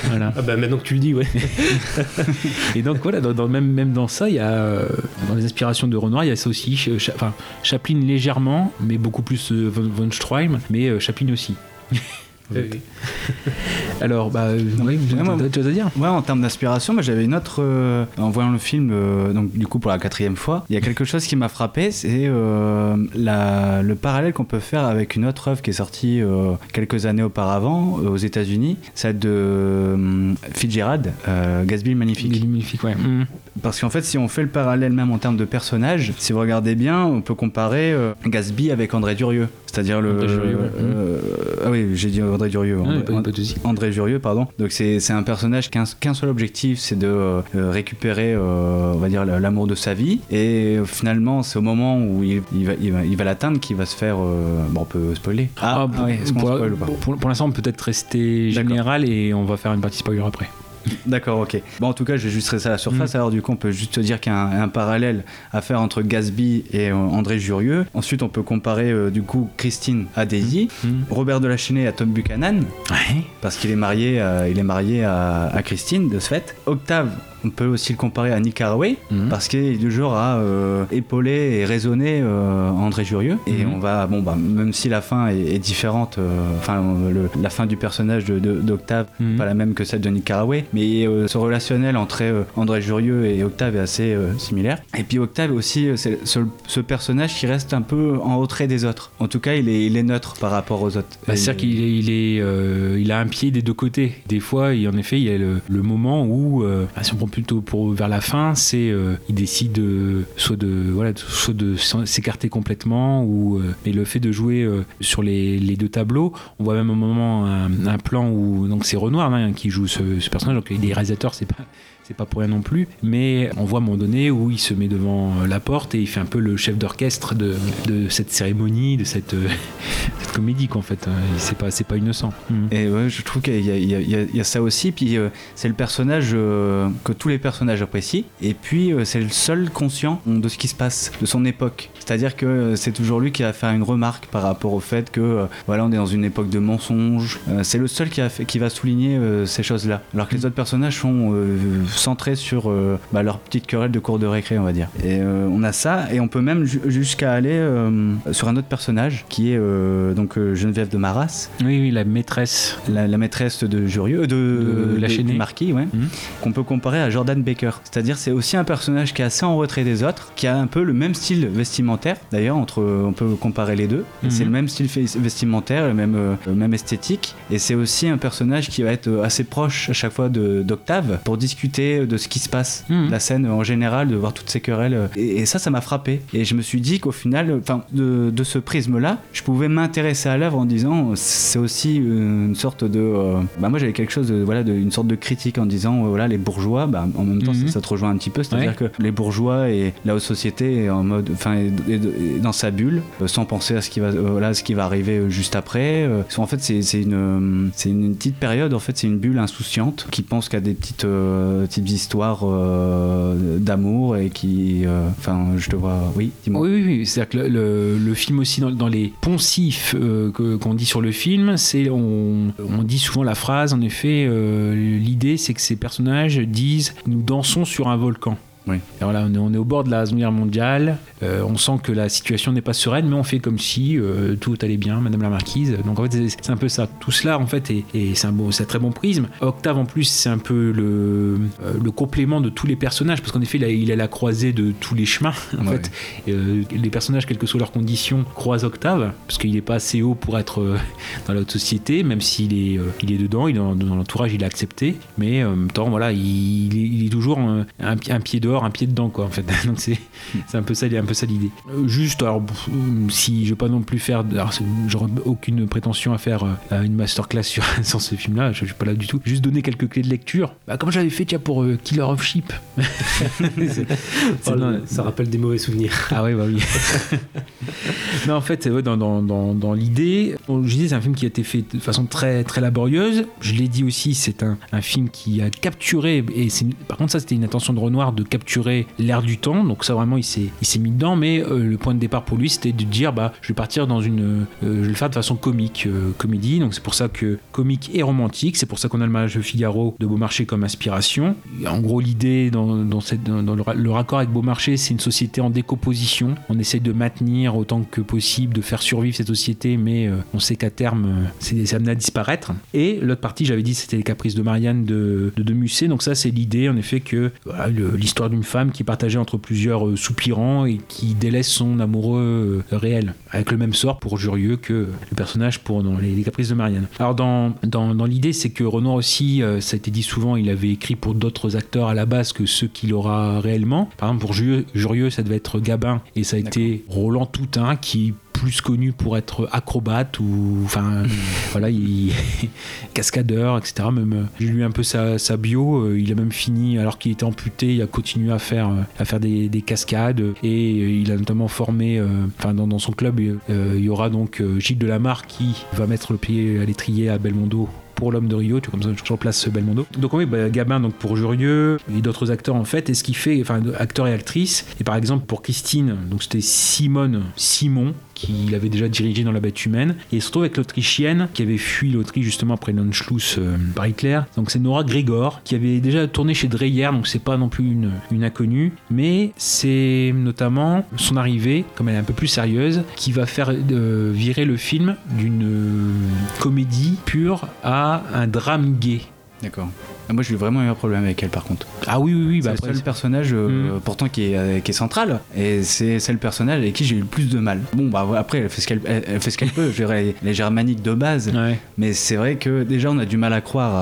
Voilà. Ah bah maintenant que tu le dis, ouais. Et donc voilà, dans, dans- même, même dans ça, il y a euh, dans les inspirations de Renoir, il y a ça aussi. Cha- Enfin, Chaplin légèrement, mais beaucoup plus euh, von, von Stroheim, mais euh, Chaplin aussi. Alors, bah, oui, vous Ouais, moi- avez autre chose à dire? Ouais, en termes d'inspiration, moi j'avais une autre. euh, en voyant le film, euh, donc du coup pour la quatrième fois, il y a quelque chose qui m'a frappé, c'est euh, le parallèle qu'on peut faire avec une autre œuvre qui est sortie quelques années auparavant aux États-Unis, celle de Fitzgerald, Gatsby le Magnifique. Gatsby le Magnifique, ouais. Mhm. Parce qu'en fait, si on fait le parallèle même en termes de personnages, si vous regardez bien, on peut comparer Gatsby avec André Durieux. C'est-à-dire le. André Durieux, ouais. euh, ah oui, j'ai dit André Durieux. Ouais, André, pas- pas. André Jurieux, pardon. Donc c'est c'est un personnage qu'un qu'un seul objectif, c'est de euh, récupérer, euh, on va dire, l'amour de sa vie. Et finalement, c'est au moment où il, il va, il va, il va l'atteindre qu'il va se faire. euh, bon, on peut spoiler. Ah, oui, est-ce qu'on pour, spoil ou pas? pour- pour l'instant, on peut peut-être rester général et on va faire une partie spoiler après. D'accord, ok. Bon, en tout cas, je vais juste rester à la surface. Mm. Alors, du coup, on peut juste dire qu'il y a un, un parallèle à faire entre Gatsby et euh, André Jurieux. Ensuite, on peut comparer, euh, du coup, Christine à Daisy, Mm. Robert Delachesnay à Tom Buchanan, parce qu'il est marié, il est marié à, à Christine, de ce fait. Octave, on peut aussi le comparer à Nick Haraway, Mhm. parce qu'il est du genre à euh, épauler et raisonner euh, André Jurieux. Et Mhm. on va, bon, bah, même si la fin est, est différente, euh, enfin, le- la fin du personnage de- de- d'Octave, Mhm. pas la même que celle de Nick Carraway, mais euh, ce relationnel entre euh, André Jurieux et Octave est assez euh, similaire. Et puis Octave aussi, euh, c'est ce, ce personnage qui reste un peu en retrait des autres. En tout cas, il est, il est neutre par rapport aux autres. Bah, C'est-à-dire qu'il est, il, est, euh, il a un pied des deux côtés. Des fois, il, en effet, il y a le, le moment où, euh, bah, si on plutôt pour, vers la fin, c'est euh, il décide de, soit de voilà, soit de s'écarter complètement ou euh, mais le fait de jouer euh, sur les, les deux tableaux, on voit même un moment un, un plan où donc c'est Renoir hein, qui joue ce, ce personnage. Donc les réalisateurs, c'est pas c'est pas pour rien non plus, mais on voit un moment donné où il se met devant euh, la porte et il fait un peu le chef d'orchestre de, de cette cérémonie, de cette, euh, cette comédie qu'en fait, hein. c'est pas, pas innocent. Mhm. Et ouais, je trouve qu'il y, a- ça aussi. Puis euh, c'est le personnage euh, que tous les personnages apprécient. Et puis c'est le seul conscient de ce qui se passe, de son époque. C'est-à-dire que c'est toujours lui qui va faire une remarque par rapport au fait que voilà, on est dans une époque de mensonges. C'est le seul qui, a fait- qui va souligner ces choses-là. Alors que les autres personnages sont centrés sur euh, bah, leur petite querelle de cours de récré, on va dire. Et euh, on a ça. Et on peut même ju- jusqu'à aller euh, sur un autre personnage qui est donc Geneviève de Maras Oui, oui, la maîtresse. la, la maîtresse de Jurieux, de, De Lachenay. du marquis, ouais, Mhm. qu'on peut comparer à Jordan Baker. C'est-à-dire, c'est aussi un personnage qui est assez en retrait des autres, qui a un peu le même style vestimentaire. D'ailleurs, entre, on peut comparer les deux. Mhm. C'est le même style vestimentaire, le même, euh, même esthétique. Et c'est aussi un personnage qui va être assez proche à chaque fois de- d'Octave pour discuter de ce qui se passe, Mhm. la scène en général, de voir toutes ces querelles. Et, et ça, ça m'a frappé. Et je me suis dit qu'au final, enfin, de, de ce prisme-là, je pouvais m'intéresser à l'œuvre en disant, c'est aussi une sorte de, euh, bah moi j'avais quelque chose de, voilà, de, une sorte de critique en disant, euh, voilà, les bourgeois, bah, en même temps Mhm. ça, ça te rejoint un petit peu, c'est-à-dire Ouais. que les bourgeois et la haute société est en mode, enfin, dans sa bulle, euh, sans penser à ce qui va, euh, voilà, ce qui va arriver euh, juste après. euh. en fait, c'est une, euh, c'est une petite période, en fait, c'est une bulle insouciante qui pense qu'à des petites, euh, petites histoires euh, d'amour et qui, euh, enfin, je te vois, oui, dis-moi. Oui, oui, oui. c'est-à-dire que le, le- film aussi, dans, dans les poncifs euh, qu'on dit sur le film, c'est on, on dit souvent la phrase, en effet, l'idée c'est que ces personnages disent nous dansons sur un volcan. Oui. Et voilà, on est, on est au bord de la Seconde Guerre mondiale, euh, on sent que la situation n'est pas sereine, mais on fait comme si euh, tout allait bien, Madame la Marquise. Donc en fait, c'est- un peu ça. Tout cela, en fait, est, est- c'est un, bon, un très bon prisme. Octave, en plus, c'est un peu le, euh, le complément de tous les personnages, parce qu'en effet, il a, il a la croisée de tous les chemins. En Ouais. fait, les personnages, quelles que soient leurs conditions, croisent Octave, parce qu'il n'est pas assez haut pour être dans la haute société, même s'il est, il est dedans, il est dans, dans l'entourage, il est accepté, mais en même temps, voilà, il, il est, est toujours un, un pied dehors, un pied dedans, quoi, en fait. Donc c'est c'est un peu ça, un peu ça l'idée. Euh, juste, alors, si je veux pas non plus faire, j'aurais aucune prétention à faire euh, une masterclass sur, sur ce film-là, je, je suis pas là du tout. Juste donner quelques clés de lecture, bah, comme j'avais fait, tiens, pour euh, Killer of Sheep? Non, ça rappelle des mauvais souvenirs. ah ouais, bah oui. non, en fait, ouais, dans, dans, dans, dans l'idée, bon, je disais, c'est un film qui a été fait de façon très, très laborieuse. Je l'ai dit aussi, c'est un, un film qui a capturé, et c'est, par contre, ça, c'était une intention de Renoir de capturer l'air du temps. Donc, ça, vraiment, il s'est, il s'est mis dedans. Mais euh, le point de départ pour lui, c'était de dire, bah, je vais partir dans une. euh, je vais le faire de façon comique, euh, comédie. Donc, c'est pour ça que comique et romantique. C'est pour ça qu'on a le mariage de Figaro de Beaumarchais comme inspiration. En gros, l'idée dans, dans, dans, le, le raccord avec Beaumarchais, c'est une société en décomposition. On essaie de maintenir autant que possible, de faire survivre cette société, mais on sait qu'à terme, c'est amené à disparaître. Et l'autre partie, j'avais dit, c'était les caprices de Marianne de, de, Musset. Donc ça, c'est l'idée, en effet, que voilà, le- l'histoire d'une femme qui est partagée entre plusieurs euh, soupirants et qui délaisse son amoureux euh, réel, avec le même sort pour Jurieux que le personnage pour dans les, les caprices de Marianne. Alors dans, dans, dans l'idée, c'est que Renoir aussi, euh, ça a été dit souvent, il avait écrit pour d'autres acteurs à la base que ceux qu'il aura réellement. Par exemple, pour Jurieux, Jurieux, ça devait être Gabin et ça a été Roland Toutain qui plus connu pour être acrobate ou enfin voilà il cascadeur etc même euh, j'ai lu un peu sa, sa bio euh, il a même fini alors qu'il était amputé il a continué à faire euh, à faire des, des cascades. Et il a notamment formé enfin dans, dans son club il y aura donc Gilles Delamarre qui va mettre le pied à l'étrier à Belmondo pour l'homme de Rio, tu vois, comme ça je replace Belmondo. Donc oui, bah, Gabin donc pour Jurieux et d'autres acteurs en fait, et ce qui fait, enfin acteurs et actrices, et par exemple pour Christine, donc c'était Simone Simon, qu'il avait déjà dirigé dans La Bête Humaine. Et il se retrouve avec l'Autrichienne qui avait fui l'Autriche justement après l'Anschluss euh, par Hitler. Donc c'est Nora Grégor qui avait déjà tourné chez Dreyer, donc c'est pas non plus une, une inconnue. Mais c'est notamment son arrivée, comme elle est un peu plus sérieuse, qui va faire euh, virer le film d'une euh, comédie pure à un drame gay. D'accord. Ah, Moi, j'ai vraiment eu un problème avec elle, par contre. Ah oui, oui, oui. C'est bah, le après, seul personnage, euh, Mm. pourtant, qui est, euh, qui est central. Et c'est c'est le personnage avec qui j'ai eu le plus de mal. Bon, bah après, elle fait ce qu'elle peut. Je dirais, elle est germanique de base. Ouais. Mais c'est vrai que déjà, on a du mal à croire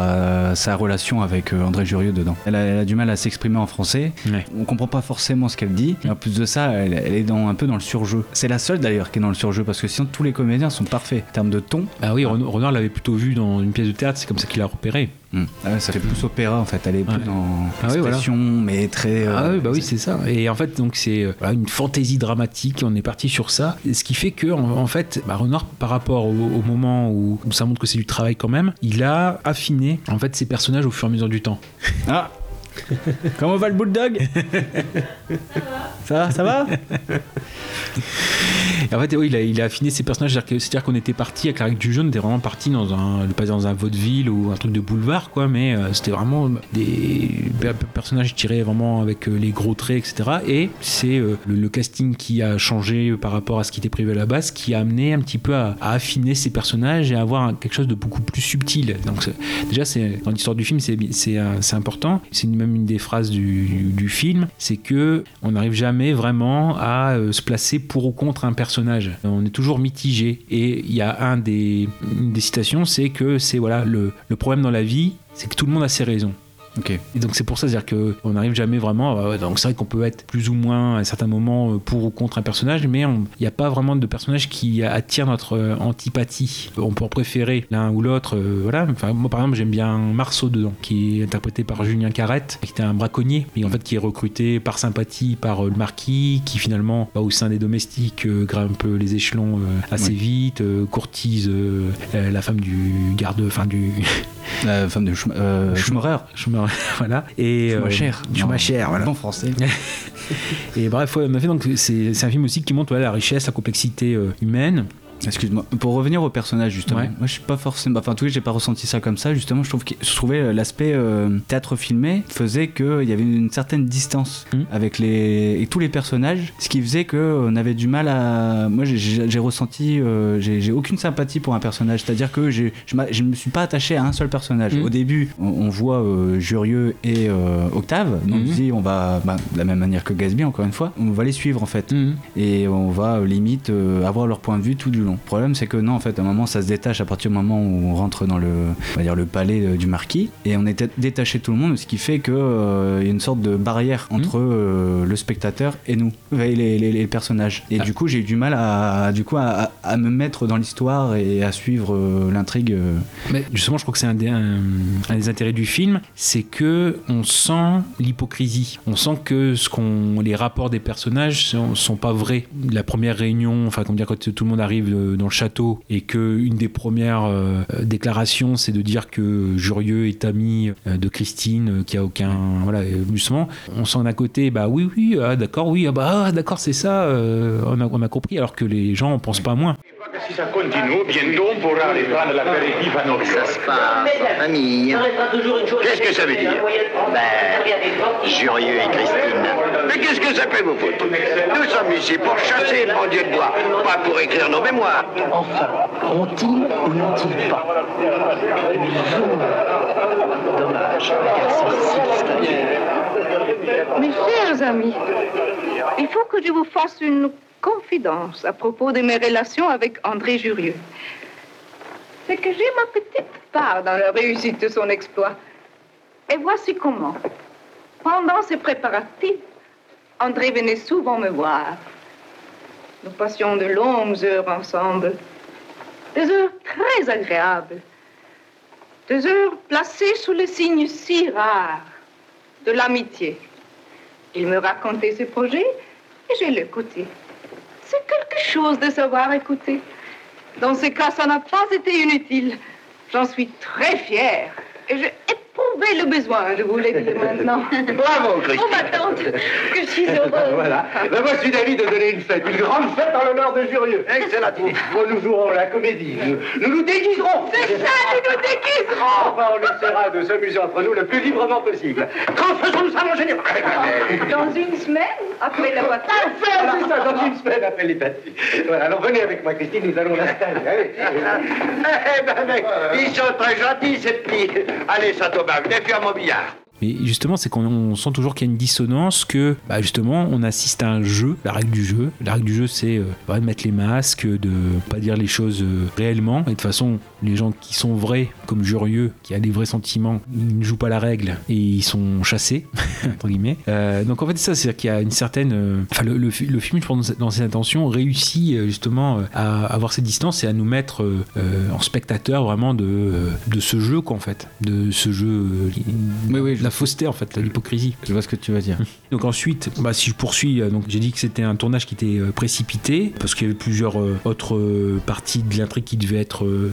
à sa relation avec euh, André Jurieux dedans. Elle a, elle a du mal à s'exprimer en français. Ouais. On comprend pas forcément ce qu'elle dit. Et en plus de ça, elle, elle est dans, un peu dans le surjeu. C'est la seule d'ailleurs qui est dans le surjeu parce que sinon, tous les comédiens sont parfaits en termes de ton. Ah oui, Ren- Renard l'avait plutôt vu dans une pièce de théâtre, c'est comme ça qu'il l'a repéré. Mm. Ah ouais, ça fait plus opéra en fait. Elle est plus Ouais. dans Ah oui, voilà. l'expression, mais très. euh, Ah oui, bah oui, c'est ça. Et en fait, donc c'est euh, voilà, une fantaisie dramatique. On est parti sur ça. Et ce qui fait que, en, en fait, bah, Renard, par rapport au, au moment où, où ça montre que c'est du travail quand même, il a affiné en fait ses personnages au fur et à mesure du temps. Ah Comment va le bulldog? Ça va? Ça va? Et en fait, oui, il a, affiné ses personnages. C'est-à-dire qu'on était parti avec la règle du jaune, on était vraiment parti dans un, pas dans un vaudeville ou un truc de boulevard, quoi, mais euh, c'était vraiment des per- personnages tirés vraiment avec euh, les gros traits, etc. Et c'est euh, le, casting qui a changé par rapport à ce qui était prévu à la base, qui a amené un petit peu à, affiner ces personnages et à avoir quelque chose de beaucoup plus subtil. Donc déjà, c'est dans l'histoire du film, c'est important. C'est même une des phrases du, du film, c'est que on n'arrive jamais vraiment à se placer pour ou contre un personnage. On est toujours mitigé. Et il y a un des, une des citations, c'est que c'est voilà le, le problème dans la vie, c'est que tout le monde a ses raisons. Ok. Et donc c'est pour ça, c'est-à-dire qu'on n'arrive jamais vraiment. à- ouais, donc c'est vrai qu'on peut être plus ou moins à un certain moment euh, pour ou contre un personnage, mais on- il n'y a pas vraiment de personnage qui attire notre euh, antipathie. On peut en préférer l'un ou l'autre. euh, voilà. Enfin, moi par exemple, j'aime bien Marceau dedans, qui est interprété par Julien Carrette, qui était un braconnier, mais en fait qui est recruté par sympathie par le marquis, qui finalement, bah, au sein des domestiques, euh, grimpe les échelons euh, assez Ouais. vite, courtise la femme du garde, enfin du La femme de Schum- euh, Schumacher. Voilà. Et euh, Schumacher. Schumacher, voilà. Bon français. Et bref, ouais, en effet, donc c'est c'est un film aussi qui montre voilà, la richesse, la complexité euh, humaine. Excuse-moi. Pour revenir au personnage justement, Ouais. moi je suis pas forcément, enfin en tout cas j'ai pas ressenti ça comme ça. Justement, je trouve que je trouvais l'aspect euh, théâtre filmé faisait qu'il y avait une certaine distance Mhm. avec les et tous les personnages, ce qui faisait que on avait du mal à. Moi j'ai- ressenti, euh, j'ai aucune sympathie pour un personnage. C'est-à-dire que je je me suis pas attaché à un seul personnage. Mhm. Au début, on, on voit euh, Jurieux et euh, Octave. Donc Mhm. on dit on va, bah, de la même manière que Gatsby encore une fois, on va les suivre en fait Mhm. et on va euh, limite euh, avoir leur point de vue tout du long. Le problème c'est que non en fait à un moment ça se détache à partir du moment où on rentre dans le on va dire le palais euh, du marquis et on est dé- détaché de tout le monde ce qui fait que euh, y a une sorte de barrière entre euh, le spectateur et nous et les, les- les personnages et Ah. du coup j'ai eu du mal à du coup à, me mettre dans l'histoire et à suivre euh, l'intrigue. Mais justement, je crois que c'est un, des- un- un des intérêts du film, c'est que on sent l'hypocrisie. On sent que ce qu'on, les rapports des personnages sont, sont pas vrais. La première réunion, enfin, comme dire, quand tout le monde arrive euh, dans le château et que une des premières euh, déclarations, c'est de dire que Jurieux est ami euh, de Christine, qui a aucun, voilà, on sent d'un côté, bah oui, oui, ah, d'accord, oui, ah, bah ah, d'accord, c'est ça, on, a, on a compris, alors que les gens en pensent pas moins. Si ça continue, bientôt on pourra aller prendre l'apéritif à nos Ça se passe famille. Qu'est-ce que ça veut dire Ben, Jurieux et Christine. Mais qu'est-ce que ça peut vous foutre Nous sommes ici pour chasser, mon Dieu de bois, pas pour écrire nos mémoires. Enfin, ont-ils ou n'ont-ils pas Dommage, car c'est si Mes chers amis, il faut que je vous fasse une confidence à propos de mes relations avec André Jurieux. C'est que j'ai ma petite part dans la réussite de son exploit. Et voici comment. Pendant ses préparatifs, André venait souvent me voir. Nous passions de longues heures ensemble. Des heures très agréables. Des heures placées sous le signe si rare de l'amitié. Il me racontait ses projets et je l'écoutais. C'est quelque chose de savoir écouter. Dans ce cas, ça n'a pas été inutile. J'en suis très fière. Et j'ai éprouvé le besoin de vous l'éviter maintenant. Bravo, Christine. Oh, ma tante, que je suis heureuse. Voilà. Ben, moi, je suis d'avis de donner une fête, une grande fête en l'honneur de Jurieux. Excellent. Bon, nous jouerons la comédie. Nous nous, nous déguiserons. C'est ça, nous nous déguiserons. Enfin, on essaiera de s'amuser entre nous le plus librement possible. Quand faisons-nous ça, mon général Dans une semaine, après la voiture. Parfait, dans une semaine après les fêtes. Voilà, alors venez avec moi, Christine, nous allons l'installer. Allez. Eh ben, mec, ils sont très gentils, ces petits. Allez, Saint-Aubin, venez faire mon billard. Mais justement, c'est qu'on on sent toujours qu'il y a une dissonance, que bah, justement, on assiste à un jeu, la règle du jeu. La règle du jeu, c'est euh, voilà, de mettre les masques, de pas dire les choses euh, réellement. Et de toute façon, les gens qui sont vrais, comme Jurieux, qui a des vrais sentiments, ils ne jouent pas la règle et ils sont chassés, entre guillemets. Euh, donc en fait, c'est ça, c'est-à-dire qu'il y a une certaine. euh, Enfin, le, le, fi- le film, je pense, dans ses intentions, réussit euh, justement à avoir cette distance et à nous mettre euh, en spectateur vraiment de, de ce jeu, quoi, en fait. De ce jeu. Oui, oui, la fausseté, en fait, l'hypocrisie. Je vois ce que tu veux dire. Donc ensuite, bah, si je poursuis, donc j'ai dit que c'était un tournage qui était précipité parce qu'il y avait plusieurs autres parties de l'intrigue qui devaient être euh,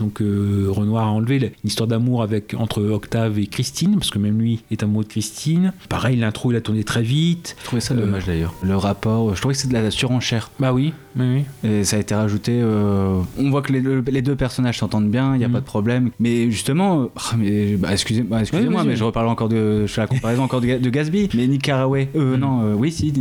Donc euh, Renoir a enlevé une histoire d'amour avec entre Octave et Christine parce que même lui est amoureux de Christine. Pareil, l'intro il a tourné très vite. Je trouvais ça Euh, dommage d'ailleurs. Le rapport, je trouvais que c'est de la surenchère. Bah oui, oui, oui. Et ça a été rajouté. euh, on voit que les, le- les deux personnages s'entendent bien, il n'y a pas de problème. Mais justement, euh, ah, mais, bah, excusez, bah, excusez-moi, Oui, vas-y, mais je reparle encore de. Je fais la comparaison encore de, Ga- de Gatsby. Mais Nick Carraway, euh, non, euh, oui, si,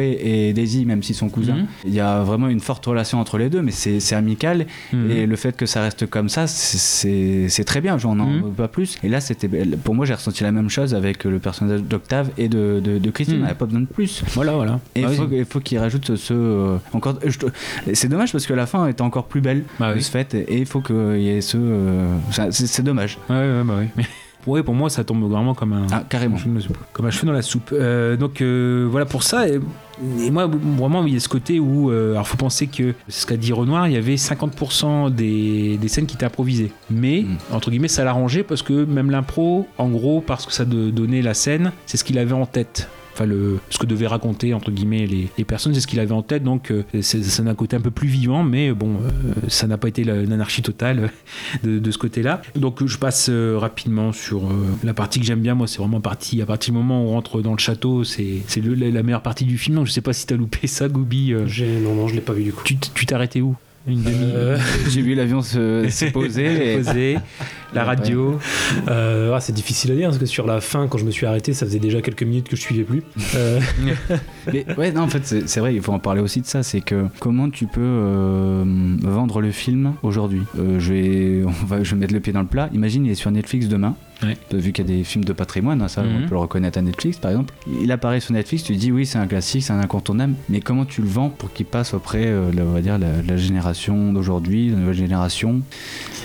et Daisy, même s'ils sont cousins, Mhm. il y a vraiment une forte relation entre les deux, mais c'est amical. Mhm. Et le fait que ça reste comme ça, c'est- très bien, j'en en Mhm. veux pas plus. Et là, c'était pour moi, j'ai ressenti la même chose avec le personnage d'Octave et de, de, de Christine. Mhm. On n'avait pas besoin de plus. Voilà, voilà. Et il Ah faut, il faut qu'il rajoute ce. euh, encore, c'est dommage parce que la fin était encore plus belle Bah de oui. ce fait, et il faut qu'il y ait ce. euh, c'est dommage. Ouais, ouais, bah oui. Ouais, pour moi, ça tombe vraiment comme un, Ah, carrément. comme un cheveu dans la soupe. Euh, donc euh, voilà pour ça. Et, et moi, vraiment, il y a ce côté où, euh, alors, faut penser que c'est ce qu'a dit Renoir, il y avait 50% des, des scènes qui étaient improvisées. Mais entre guillemets, ça l'arrangeait parce que même l'impro, en gros, parce que ça de- donnait la scène, c'est ce qu'il avait en tête. Enfin, le, ce que devaient raconter entre guillemets les, les personnes, c'est ce qu'il avait en tête. Donc, euh, c'est- ça a un côté un peu plus vivant, mais bon, euh, ça n'a pas été la- l'anarchie totale de, de ce côté-là. Donc, je passe euh, rapidement sur euh, la partie que j'aime bien. Moi, c'est vraiment partie à partir du moment où on rentre dans le château, c'est la la meilleure partie du film. Donc, je sais pas si t'as loupé ça, Goubi. euh. Non, non, je l'ai pas vu du coup. Tu t- tu t'es arrêté où? Une demi. Euh, J'ai vu l'avion se, se poser. et- la radio. Euh, ah, c'est difficile à dire parce que sur la fin, quand je me suis arrêté, ça faisait déjà quelques minutes que je suivais plus. Euh, Mais ouais, non, en fait, c'est vrai, il faut en parler aussi de ça. C'est que comment tu peux euh, vendre le film aujourd'hui? Euh, Je vais, on va, je vais mettre le pied dans le plat. Imagine, il est sur Netflix demain. Ouais. Vu qu'il y a des films de patrimoine, hein, ça, Mhm. on peut le reconnaître à Netflix, par exemple. Il apparaît sur Netflix, tu dis oui, c'est un classique, c'est un incontournable. Mais comment tu le vends pour qu'il passe auprès, euh, la- on va dire, la, la génération d'aujourd'hui, la nouvelle génération?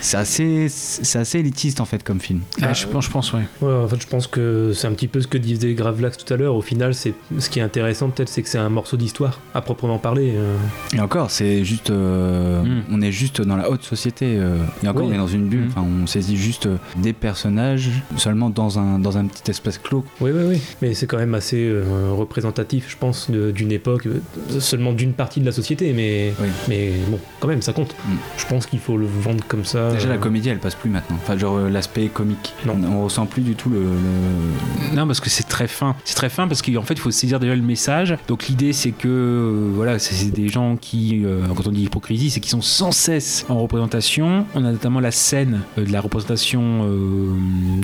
C'est assez, c'est assez élitiste en fait comme film. Ah, je, pense, je pense, ouais. Ouais, en fait, je pense que c'est un petit peu ce que disait Gravelax tout à l'heure. Au final, c'est ce qui est intéressant, peut-être, c'est que c'est un morceau d'histoire, à proprement parler. euh. Et encore, c'est juste, euh, Mm. on est juste dans la haute société. euh, et encore, Oui. on est dans une bulle. Mm. Enfin, on saisit juste des personnages seulement dans un dans un petit espace clos. Oui, oui, oui. Mais c'est quand même assez euh, représentatif, je pense, d'une époque, seulement d'une partie de la société. Mais, Oui. mais bon, quand même, ça compte. Mm. Je pense qu'il faut le vendre comme ça. Déjà, la comédie, elle passe plus maintenant. Enfin, genre euh, l'aspect comique. Non. On, ressent plus du tout le. le- Non, parce que c'est très fin. C'est très fin parce qu'en fait, il faut saisir déjà le message. Donc l'idée, c'est que euh, voilà, c'est c'est des gens qui, euh, quand on dit hypocrisie, c'est qu'ils sont sans cesse en représentation. On a notamment la scène euh, de la représentation euh,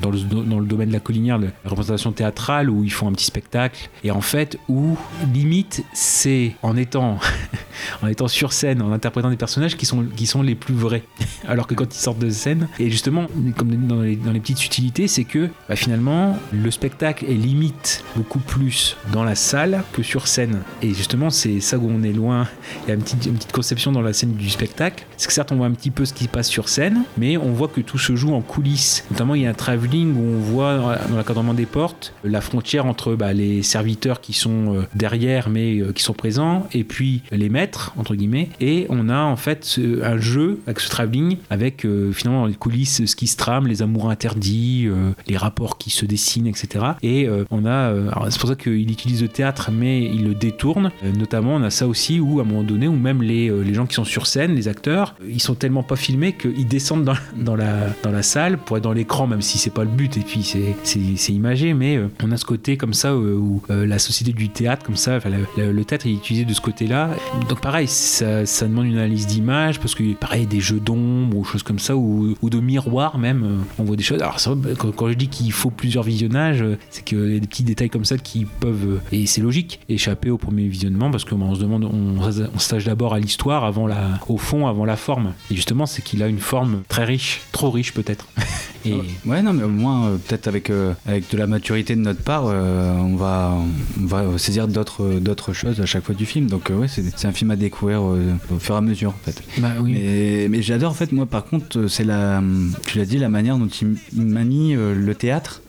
dans, le, dans le domaine de la collinière, la représentation théâtrale où ils font un petit spectacle. Et en fait, où limite, c'est en étant en étant sur scène, en interprétant des personnages qui sont, qui sont les plus vrais. Alors que quand ils sortent de scène, et justement, comme dans les, dans les petites subtilités, c'est que bah, finalement, le spectacle est limite beaucoup plus dans la salle que sur scène. Et justement, c'est ça où on est loin. Il y a une petite, une petite conception dans la scène du spectacle. C'est que certes, on voit un petit peu ce qui se passe sur scène, mais on voit que tout se joue en coulisses. Notamment, il y a un, tra- travelling où on voit dans l'encadrement des portes la frontière entre bah, les serviteurs qui sont euh, derrière mais euh, qui sont présents et puis les maîtres entre guillemets et on a en fait un jeu avec ce travelling avec euh, finalement dans les coulisses qui se trame les amours interdits euh, les rapports qui se dessinent etc et euh, on a euh, c'est pour ça qu'il utilise le théâtre mais il le détourne. Notamment on a ça aussi où à un moment donné où même les, les gens qui sont sur scène les acteurs ils sont tellement pas filmés qu'ils descendent dans, dans la, dans la salle pour être dans l'écran même si c'est pas le but et puis c'est imagé. Mais on a ce côté comme ça où la société du théâtre comme ça le, le- le théâtre est utilisé de ce côté là donc pareil ça, ça demande une analyse d'image parce que pareil des jeux d'ombre ou choses comme ça ou, ou de miroirs même euh, on voit des choses alors quand, quand je dis qu'il faut plusieurs visionnages euh, c'est qu'il y a des petits détails comme ça qui peuvent euh, et c'est logique échapper au premier visionnement parce qu'on se demande on, on s'attache d'abord à l'histoire avant la au fond avant la forme et justement c'est qu'il a une forme très riche trop riche peut-être et Ouais, non, mais au moins, euh, peut-être avec, euh, avec de la maturité de notre part, euh, on, va, on va saisir d'autres d'autres choses à chaque fois du film. Donc, ouais, c'est un film à découvrir au fur et à mesure, en fait. Bah oui. Mais, mais j'adore, en fait, moi, par contre, c'est la, tu dit, la manière dont il il manie euh, le théâtre.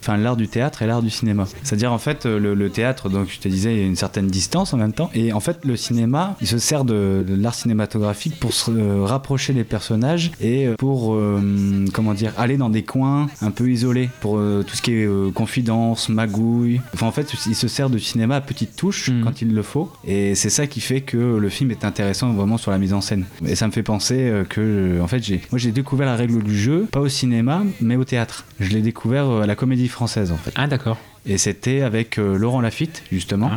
Enfin, l'art du théâtre et l'art du cinéma. C'est-à-dire, en fait, le, le théâtre, donc je te disais, il y a une certaine distance en même temps. Et en fait, le cinéma, il se sert de, de l'art cinématographique pour se euh, rapprocher des personnages et euh, pour, euh, comment dire, aller dans des coins un peu isolés pour euh, tout ce qui est confidence, magouille. Enfin, en fait, il se sert de cinéma à petites touches quand il le faut. Et c'est ça qui fait que le film est intéressant vraiment sur la mise en scène. Et ça me fait penser que, en fait, j'ai, moi j'ai découvert la règle du jeu, pas au cinéma, mais au théâtre. Je l'ai découvert à la comédie française, en fait. Ah, d'accord. Et c'était avec euh, Laurent Lafitte, justement.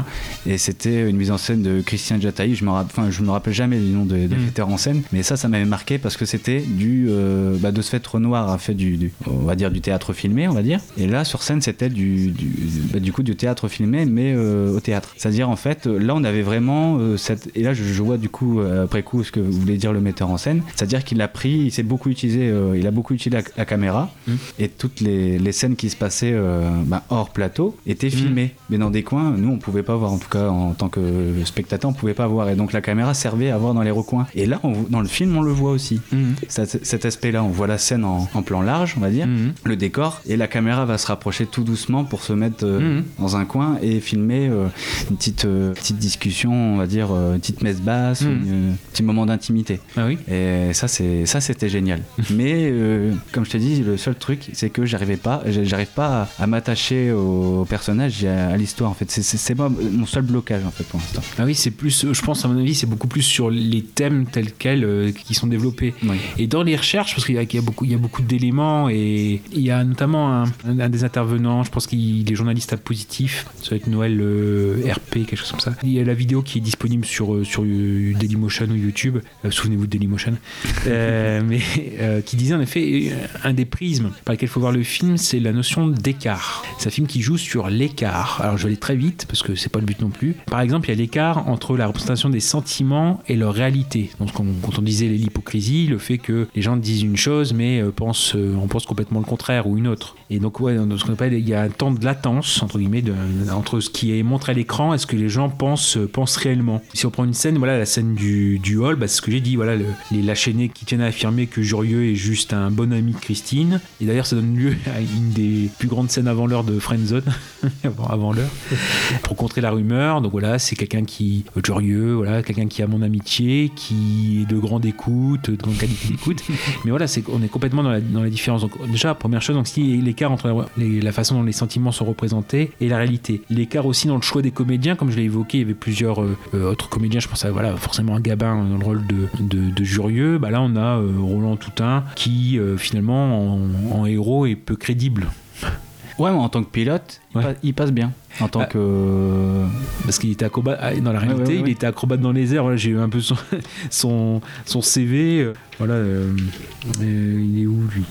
Et c'était une mise en scène de Christian Jataï. Je me, rapp- enfin, je me rappelle jamais du nom des, des Mm. metteurs en scène. Mais ça, ça m'avait marqué parce que c'était du. Euh, bah, de ce fait, Renoir a fait du, du- On va dire du théâtre filmé, on va dire. Et là, sur scène, c'était du, du, bah, du coup du théâtre filmé, mais euh, au théâtre. C'est-à-dire, en fait, là, on avait vraiment cette. Et là, je, je vois du coup, après coup, ce que voulait dire le metteur en scène. C'est-à-dire qu'il a pris, il s'est beaucoup utilisé, il a beaucoup utilisé la, la caméra. Et toutes les, les scènes qui se passaient bah, hors plateau étaient filmées. Mais dans des coins, nous, on pouvait pas voir. En tout cas, en tant que spectateur, on pouvait pas voir. Et donc, la caméra servait à voir dans les recoins. Et là, on- dans le film, on le voit aussi. Cet, cet aspect-là, on voit la scène en, en plan large, on va dire, le décor, et la caméra va se rapprocher tout doucement pour se mettre euh, dans un coin et filmer euh, une petite, euh, petite discussion, on va dire, une petite messe basse, un petit moment d'intimité. Ah oui. Et ça, c'est ça, c'était génial. Mais comme je te dis, le seul truc, c'est que j'arrivais pas, j'arrive pas à, à m'attacher au personnage et à, à l'histoire. En fait, c'est- pas mon seul blocage en fait pour l'instant. Ah oui, c'est plus, je pense à mon avis, c'est beaucoup plus sur les thèmes tels quels euh, qui sont développés. Et dans les recherches, parce qu'il y, a- qu'il y a beaucoup, il y a beaucoup d'éléments et il y a notamment un, un- un des intervenants, je pense qu'il est journaliste à positif, ça va être Noël euh, RP, quelque chose comme ça. Il y a la vidéo qui est disponible sur, euh, sur Dailymotion ou YouTube, Euh, souvenez-vous de Dailymotion, mais qui disait en effet, un des prismes par lesquels il faut voir le film, c'est la notion d'écart. C'est un film qui joue sur l'écart. Alors je vais aller très vite parce que c'est pas le but non plus. Par exemple, il y a l'écart entre la représentation des sentiments et leur réalité. Donc quand, on disait l'hypocrisie, le fait que les gens disent une chose mais euh, pensent, euh, on pense complètement le contraire ou une autre. Et donc ouais, il y a un temps de latence entre guillemets entre ce qui est montré à l'écran et ce que les gens pensent, euh, pensent réellement. Si on prend une scène, voilà la scène du, du hall, bah, c'est ce que j'ai dit, voilà le- les lâchennés qui tiennent à affirmer que Jurieux est juste un bon ami de Christine. Et d'ailleurs, ça donne lieu à une des plus grandes scènes avant l'heure de Friendzone, avant, avant l'heure, pour contrer la rumeur. Donc voilà, c'est quelqu'un qui Jurieux, voilà, quelqu'un qui a mon amitié, qui est de grande écoute, de grande qualité d'écoute. Mais voilà, c'est on est complètement dans la, dans la différence. Donc déjà, première chose, donc si l'écart entre la, les- la façon dont les sentiments sont représentés et la réalité. L'écart aussi dans le choix des comédiens, comme je l'ai évoqué, il y avait plusieurs euh, euh, autres comédiens. Je pense à voilà, forcément un Gabin dans le rôle de, de, de Jurieux. Bah là, on a euh, Roland Toutain qui euh, finalement en, en héros est peu crédible. Ouais, mais en tant que pilote, il passe bien. En tant que. Parce qu'il était acrobate. ah, Dans la réalité, ouais, ouais, il était acrobate dans les airs. Voilà, j'ai eu un peu son, son, son CV. voilà. euh, il est où lui?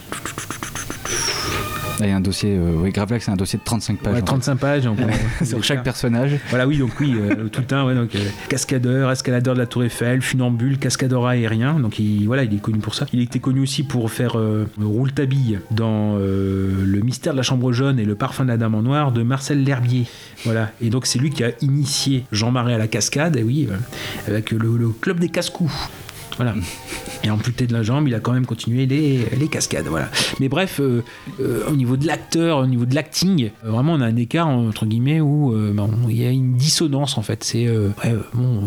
Il y a un dossier. euh, oui, Gravelax, c'est un dossier de 35 pages. Ouais, en fait. 35 pages. donc, on- Sur chaque personnage. Voilà, oui, donc oui, euh, tout le temps, ouais, donc, euh, cascadeur, escaladeur de la Tour Eiffel, funambule, cascadeur aérien. Donc il, voilà, il est connu pour ça. Il était connu aussi pour faire euh, Rouletabille dans euh, Le mystère de la chambre jaune et Le parfum de la dame en noir de Marcel L'Herbier. Voilà, et donc c'est lui qui a initié Jean Marais à la cascade, et oui, euh, avec le, club des casse-coups. Voilà. Et amputé de la jambe, il a quand même continué les, les cascades. Voilà. Mais bref, euh, euh, au niveau de l'acteur, au niveau de l'acting, euh, vraiment on a un écart entre guillemets où bah, il y a une dissonance en fait. C'est ouais, bon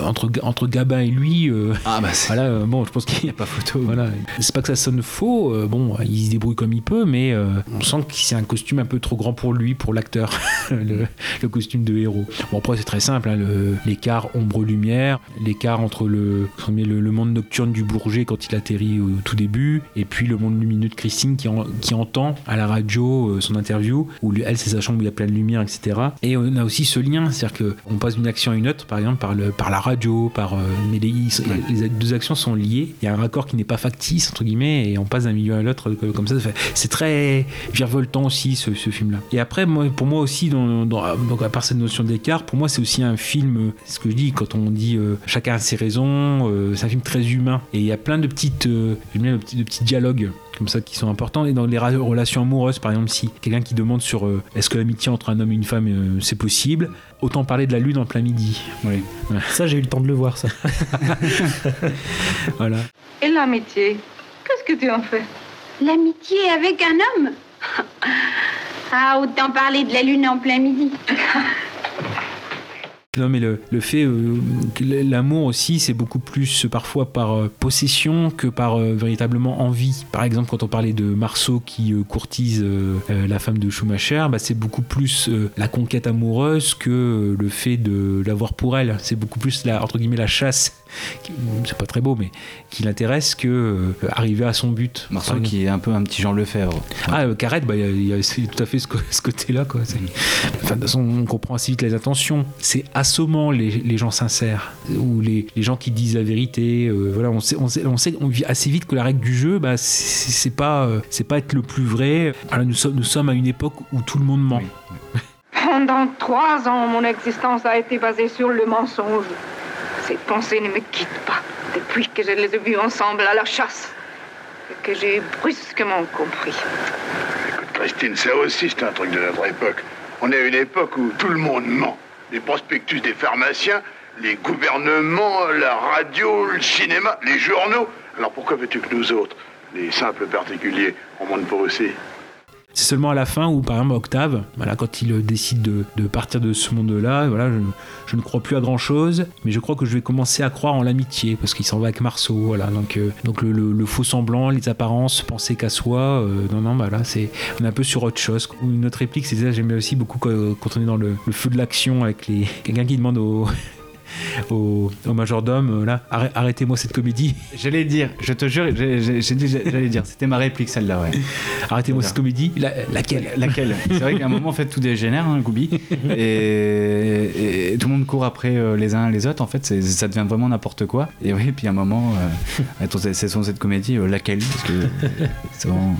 entre entre Gabin et lui. Ah bah voilà, bon, je pense qu'il n'y a pas photo. Voilà, c'est pas que ça sonne faux. bon, il se débrouille comme il peut, mais on sent que c'est un costume un peu trop grand pour lui, pour l'acteur, le, le costume de héros. Bon après c'est très simple, hein, l'écart ombre-lumière, l'écart entre le, le, le monde nocturne du Bourget quand il atterrit au tout début, et puis le monde lumineux de Christine qui, en- qui entend à la radio euh, son interview, où elle c'est sa chambre où il y a plein de lumière, etc. Et on a aussi ce lien, c'est-à-dire qu'on passe d'une action à une autre, par exemple par, le, par la radio, par euh, mais les, les deux actions sont liées. Il y a un raccord qui n'est pas factice entre guillemets, et on passe d'un milieu à l'autre euh, comme ça. C'est très virevoltant aussi ce, ce film-là. Et après, moi, pour moi aussi, dans, dans- donc à part cette notion d'écart, pour moi c'est aussi un film. euh, Ce que je dis quand on dit euh, chacun a ses raisons, c'est un film très humain. Et il y a plein de petites, euh, j'aime bien de petits, de petits dialogues comme ça qui sont importants. Et dans les relations amoureuses, par exemple, si quelqu'un qui demande sur euh, est-ce que l'amitié entre un homme et une femme euh, c'est possible, autant parler de la lune en plein midi. Oui. Ça, j'ai eu le temps de le voir, ça. voilà. Et l'amitié Qu'est-ce que tu en fais? L'amitié avec un homme? Ah, autant parler de la lune en plein midi. Non, mais le, le fait euh, l'amour aussi, c'est beaucoup plus euh, parfois par euh, possession que par euh, véritablement envie. Par exemple, quand on parlait de Marceau qui courtise la femme de Schumacher, bah, c'est beaucoup plus la conquête amoureuse que le fait de l'avoir pour elle. C'est beaucoup plus la, entre guillemets, la chasse. C'est pas très beau, mais qui l'intéresse que euh, arriver à son but. Marceau qui est un peu un petit Jean Lefebvre. ah, euh, Carrette, bah, c'est tout à fait ce, côté-là. Quoi. C'est- Enfin, de toute façon, on comprend assez vite les intentions. C'est assommant les, les gens sincères ou les, les gens qui disent la vérité. euh, voilà, on sait, on sait, on sait, on vit assez vite que la règle du jeu, bah, c'est pas, euh, c'est pas être le plus vrai. Alors, nous, sommes, nous sommes à une époque où tout le monde ment. Pendant trois ans, mon existence a été basée sur le mensonge. Ces pensées ne me quittent pas depuis que je les ai vues ensemble à la chasse et que j'ai brusquement compris. Christine, ça aussi, c'est un truc de notre époque. On est à une époque où tout le monde ment. Les prospectus des pharmaciens, les gouvernements, la radio, le cinéma, les journaux. Alors pourquoi veux-tu que nous autres, les simples particuliers, on mente pas aussi? C'est seulement à la fin où, par exemple, Octave, voilà, quand il euh, décide de, partir de ce monde-là, voilà, je, ne crois plus à grand-chose, mais je crois que je vais commencer à croire en l'amitié, parce qu'il s'en va avec Marceau, voilà. Donc, euh, le, faux semblant, les apparences, penser qu'à soi, euh, non, non, bah là, c'est, on est un peu sur autre chose. Une autre réplique, c'est ça, j'aime bien aussi beaucoup quand, on est dans le, feu de l'action avec les, quelqu'un qui demande au, au, au majordome, euh, là, arrê- arrêtez-moi cette comédie. J'allais dire, je te jure, j'allais dire, c'était ma réplique celle-là, ouais. Arrêtez-moi cette comédie. La- laquelle? Laquelle? C'est vrai qu'à un moment, en fait, tout dégénère, hein, Goubi, et, et tout le monde court après euh, les uns les autres. En fait, ça devient vraiment n'importe quoi. Et oui, puis à un moment, euh, c'est cette comédie, euh, laquelle? Parce que c'est vraiment.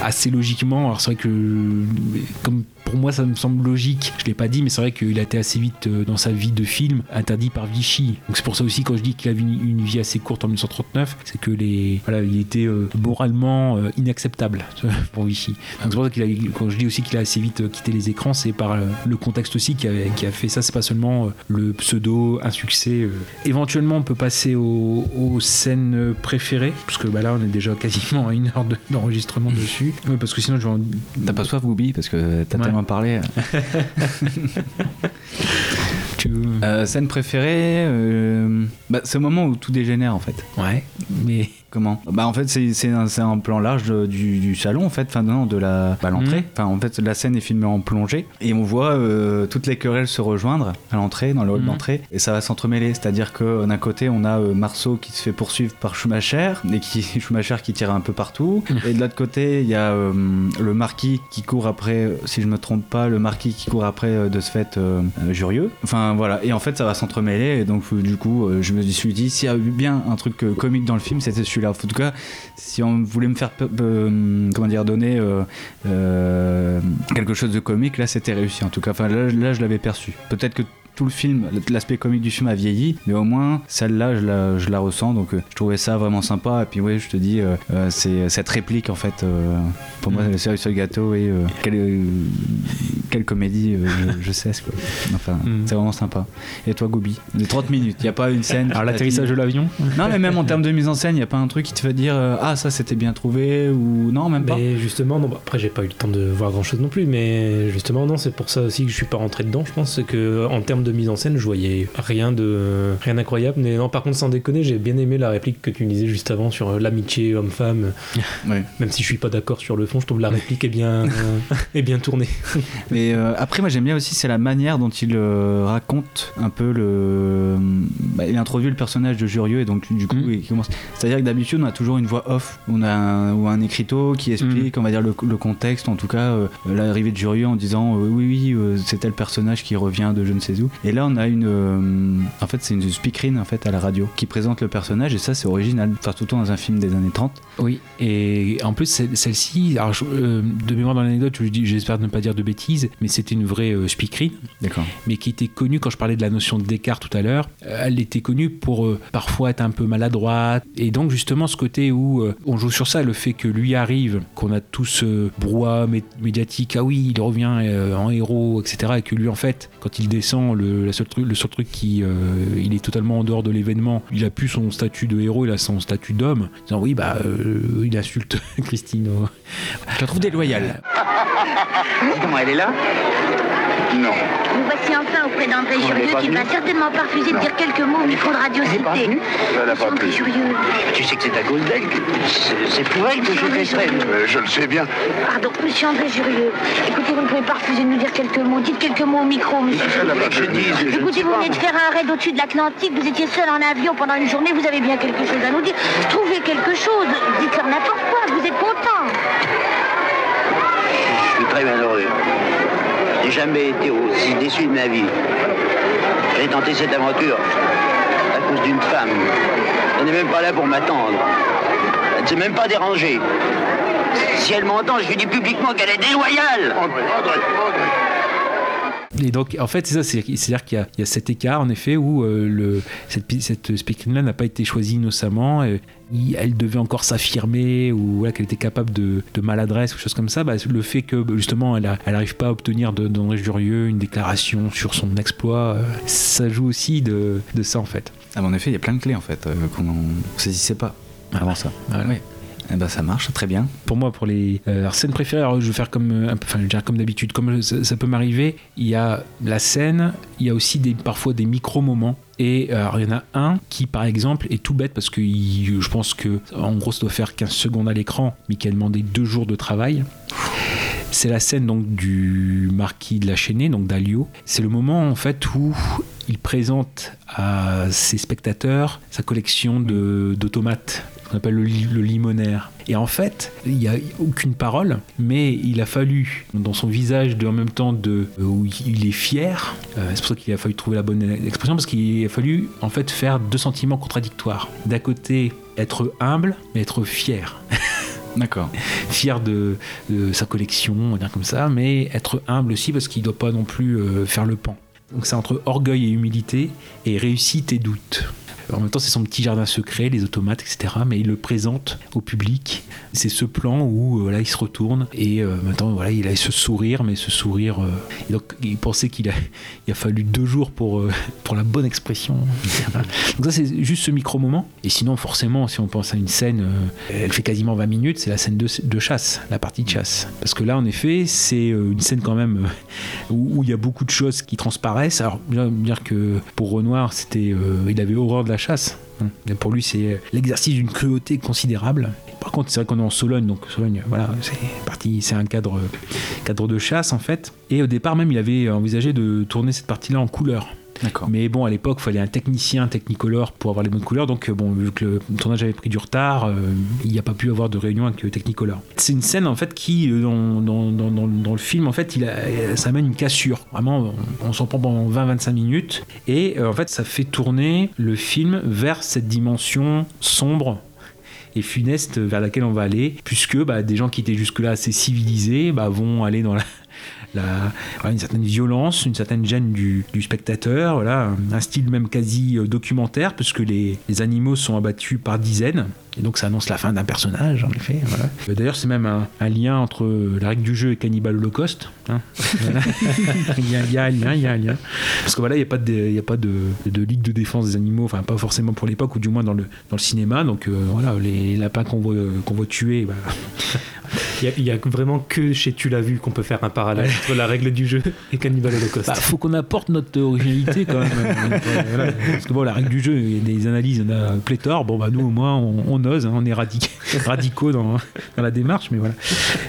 Assez logiquement. Alors c'est vrai que comme pour moi ça me semble logique, je l'ai pas dit, mais c'est vrai qu'il a été assez vite euh, dans sa vie de film interdit par Vichy. Donc c'est pour ça aussi quand je dis qu'il avait une, une vie assez courte en 1939, c'est que les voilà il était euh, moralement euh, inacceptable pour Vichy. Donc c'est pour ça qu'il a quand je dis aussi qu'il a assez vite quitté les écrans, c'est par euh, le contexte aussi qui a, qui a fait ça. C'est pas seulement le pseudo, un succès. Éventuellement on peut passer aux, aux scènes préférées, parce que bah, là on est déjà quasiment à une heure de- d'enregistrement dessus. Oui, parce que sinon je vais en... T'as pas soif, Goubi Parce que t'as Ouais. Parlé. Euh, scène préférée, euh, bah, c'est le moment où tout dégénère en fait. Ouais, mais Comment Bah en fait c'est un, un plan large de- du, du salon en fait, enfin non de la bah, l'entrée. Mhm. Enfin en fait la scène est filmée en plongée et on voit euh, toutes les querelles se rejoindre à l'entrée dans le hall Mhm. d'entrée et ça va s'entremêler. C'est-à-dire que d'un côté on a euh, Marceau qui se fait poursuivre par Schumacher et qui Schumacher qui tire un peu partout et de l'autre côté il y a euh, le marquis qui court après, si je me trompe pas, le marquis qui court après euh, de ce fait euh, euh, Jurieux. Enfin voilà et en fait ça va s'entremêler et donc euh, du coup euh, je me suis dit s'il y a eu bien un truc euh, comique dans le film c'était En tout cas si on voulait me faire euh, comment dire donner euh, euh, quelque chose de comique là c'était réussi en tout cas. Enfin là, je l'avais perçu. Peut-être que tout le film, l'aspect comique du film a vieilli, mais au moins celle-là je la, je la ressens donc euh, je trouvais ça vraiment sympa. Et puis ouais, je te dis, euh, euh, c'est cette réplique en fait, pour moi, le cerise sur le gâteau et quelle, quelle comédie, je, je sais quoi. Enfin, c'est vraiment sympa. Et toi, Gobi, les 30 minutes, il n'y a pas une scène. Alors, l'atterrissage de l'avion Non, mais même en termes de mise en scène, il n'y a pas un truc qui te fait dire ah ça c'était bien trouvé ou non même pas? Mais justement, non, bah, après j'ai pas eu le temps de voir grand chose non plus, mais justement, non, c'est pour ça aussi que je suis pas rentré dedans. Je pense c'est que en termes de mise en scène, je voyais rien de rien d'incroyable. Mais non, par contre, sans déconner, j'ai bien aimé la réplique que tu disais juste avant sur euh, l'amitié homme-femme. Même si je suis pas d'accord sur le fond, je trouve la réplique est bien est bien tournée. Mais euh, après, moi j'aime bien aussi, c'est la manière dont il euh, raconte un peu le. bah, il introduit le personnage de Jurieux et donc du coup, il commence. C'est-à-dire que d'habitude, on a toujours une voix off, on a un, ou un écriteau qui explique, on va dire, le, le contexte, en tout cas, euh, l'arrivée de Jurieux en disant euh, oui, oui, euh, c'est tel personnage qui revient de je ne sais où. Et là, on a une. euh, en fait, c'est une speakerine en fait à la radio qui présente le personnage et ça, c'est original. Enfin, tout le temps dans un film des années 30. Oui, et en plus, celle- celle-ci, alors je- euh, de mémoire dans l'anecdote, j'espère ne pas dire de bêtises, mais c'était une vraie euh, speakerine. D'accord. Mais qui était connue, quand je parlais de la notion d'écart tout à l'heure, euh, elle était connue pour parfois être un peu maladroite. Et donc, justement, ce côté où on joue sur ça, le fait que lui arrive, qu'on a tout ce brouhaha mé- médiatique, ah oui, il revient en héros, etc. Et que lui, en fait, quand il descend, le, la seule truc, le seul truc qui. euh, il est totalement en dehors de l'événement, il a plus son statut de héros, il a son statut d'homme. En disant, oui, bah, euh, il insulte Christine. Je la trouve déloyale. Comment elle est là? Non. Nous voici enfin auprès d'André Jurieux qui ne va certainement pas refuser de dire quelques mots au micro de Radio Cité. Elle pas. Jurieux. Tu sais que c'est à que c'est- pour elle que je fais ça. Euh, je le sais bien. Pardon, monsieur André Jurieux. Écoutez, vous ne pouvez pas refuser de nous dire quelques mots. Dites quelques mots au micro, monsieur. Je ne Écoutez, vous venez de faire un raid au-dessus de l'Atlantique, vous étiez seul en avion pendant une journée, vous avez bien quelque chose à nous dire. Trouvez quelque chose, dites-leur n'importe quoi, vous êtes content. Je suis très malheureux. J'ai jamais été aussi déçu de ma vie. J'ai tenté cette aventure à cause d'une femme. Elle n'est même pas là pour m'attendre. Elle ne s'est même pas dérangée. Si elle m'entend, je lui dis publiquement qu'elle est déloyale. Et donc, en fait, c'est ça, c'est- c'est-à-dire qu'il y, a- il y a cet écart, en effet, où euh, le, cette, cette speakerine-là n'a pas été choisie innocemment. et il- elle devait encore s'affirmer, ou voilà, qu'elle était capable de, de maladresse, ou quelque chose comme ça. Bah, le fait que, bah, justement, elle n'arrive pas à obtenir d'André Jurieux une déclaration sur son exploit, euh, ça joue aussi de, de ça, en fait. Ah, mais en effet, il y a plein de clés en fait euh, qu'on ne saisissait pas avant ça. Oui. Eh ben, ça marche très bien. Pour moi, pour les euh, scènes préférées, je vais faire comme, euh, enfin, je comme d'habitude, comme ça, ça peut m'arriver. Il y a la scène, il y a aussi parfois des micro-moments. Et euh, il y en a un qui, par exemple, est tout bête parce que je pense que, en gros, ça doit faire 15 secondes à l'écran, mais qui a demandé deux jours de travail. C'est la scène donc du marquis de la Chênaie, donc d'Alio. C'est le moment en fait où il présente à ses spectateurs sa collection de- d'automates qu'on appelle le, li- le limonaire. Et en fait, il n'y a aucune parole, mais il a fallu, dans son visage, de, en même temps de, euh, où il est fier, euh, c'est pour ça qu'il a fallu trouver la bonne expression, parce qu'il a fallu en fait faire deux sentiments contradictoires. D'un côté, être humble, mais être fier. D'accord. Fier de, de sa collection, on va dire comme ça, mais être humble aussi parce qu'il ne doit pas non plus euh, faire le pan. Donc c'est entre orgueil et humilité et réussite et doute. En même temps, c'est son petit jardin secret, les automates, etc. Mais il le présente au public. C'est ce plan où euh, voilà, il se retourne et euh, maintenant voilà, il a ce sourire, mais ce sourire. euh, et donc il pensait qu'il a, il a fallu deux jours pour, euh, pour la bonne expression. donc ça, c'est juste ce micro moment. Et sinon, forcément, si on pense à une scène, elle fait quasiment 20 minutes. C'est la scène de, de chasse, la partie de chasse. Parce que là, en effet, c'est une scène quand même où où il y a beaucoup de choses qui transparaissent. Alors, bien dire que pour Renoir, c'était, il avait horreur de la chasse. Et pour lui, c'est l'exercice d'une cruauté considérable. Par contre, c'est vrai qu'on est en Sologne, donc Sologne, voilà, c'est parti, c'est un cadre, cadre de chasse en fait. Et au départ, même, il avait envisagé de tourner cette partie-là en couleur. Mais bon, à l'époque, il fallait un technicien, technicolor pour avoir les bonnes couleurs. Donc, euh, bon, vu que le tournage avait pris du retard, euh, il n'y a pas pu avoir de réunion avec le technicolor. C'est une scène en fait qui, euh, dans, dans, dans, le film, en fait, ça amène une cassure. Vraiment, on, s'en prend pendant 20-25 minutes. Et en fait, ça fait tourner le film vers cette dimension sombre et funeste vers laquelle on va aller, puisque bah, des gens qui étaient jusque-là assez civilisés bah, vont aller dans la, une certaine violence, une certaine gêne du, spectateur, un style même quasi euh, documentaire, puisque les animaux sont abattus par dizaines. Et donc ça annonce la fin d'un personnage, en effet. Euh, d'ailleurs, c'est même un, lien entre la règle du jeu et Cannibal Holocaust. Hein. il, y a, il, y a, un lien, il y a un lien. Parce que voilà, il n'y a pas, de, il a pas de, de, ligue de défense des animaux, enfin pas forcément pour l'époque, ou du moins dans le, dans le cinéma. Donc euh, voilà, les lapins qu'on voit, qu'on voit tuer, bah, il y, a vraiment que chez Tu l'as vu qu'on peut faire un parallèle entre la règle du jeu et Cannibal Holocaust. Bah, faut qu'on apporte notre originalité quand même. Euh, Parce que bon, la règle du jeu, il y a des analyses, on a pléthore. Bon, bah nous au moins, on, ose, hein, on est radicaux dans, dans, la démarche, mais voilà.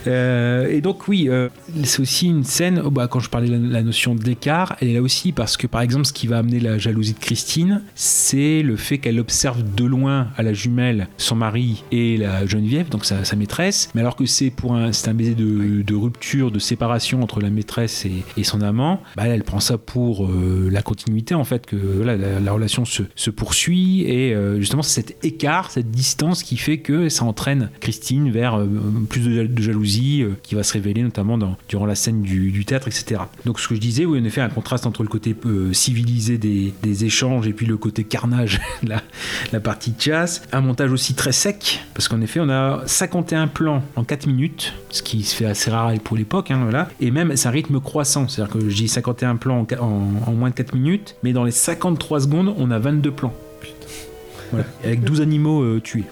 Euh, et donc, oui, euh, c'est aussi une scène, oh, bah, quand je parlais de la, notion d'écart, elle est là aussi parce que par exemple, ce qui va amener la jalousie de Christine, c'est le fait qu'elle observe de loin à la jumelle son mari et la Geneviève, donc sa, sa maîtresse, mais alors que c'est pour un, un baiser de, rupture, de séparation entre la maîtresse et, son amant, bah, elle, prend ça pour euh, la continuité en fait, que la, relation se, poursuit et justement c'est cet écart, cette distance qui fait que ça entraîne Christine vers euh, plus de, jalousie qui va se révéler notamment durant la scène du, théâtre, etc. Donc ce que je disais, oui, en effet, un contraste entre le côté civilisé des, échanges et puis le côté carnage, la, la partie de chasse. Un montage aussi très sec, parce qu'en effet, on a 51 plans en 4 minutes, ce qui se fait assez rare pour l'époque, hein, et même c'est un rythme croissant, c'est-à-dire que j'ai 51 plans en, en, moins de 4 minutes, mais dans les 53 secondes, on a 22 plans. Avec 12 animaux euh, tués.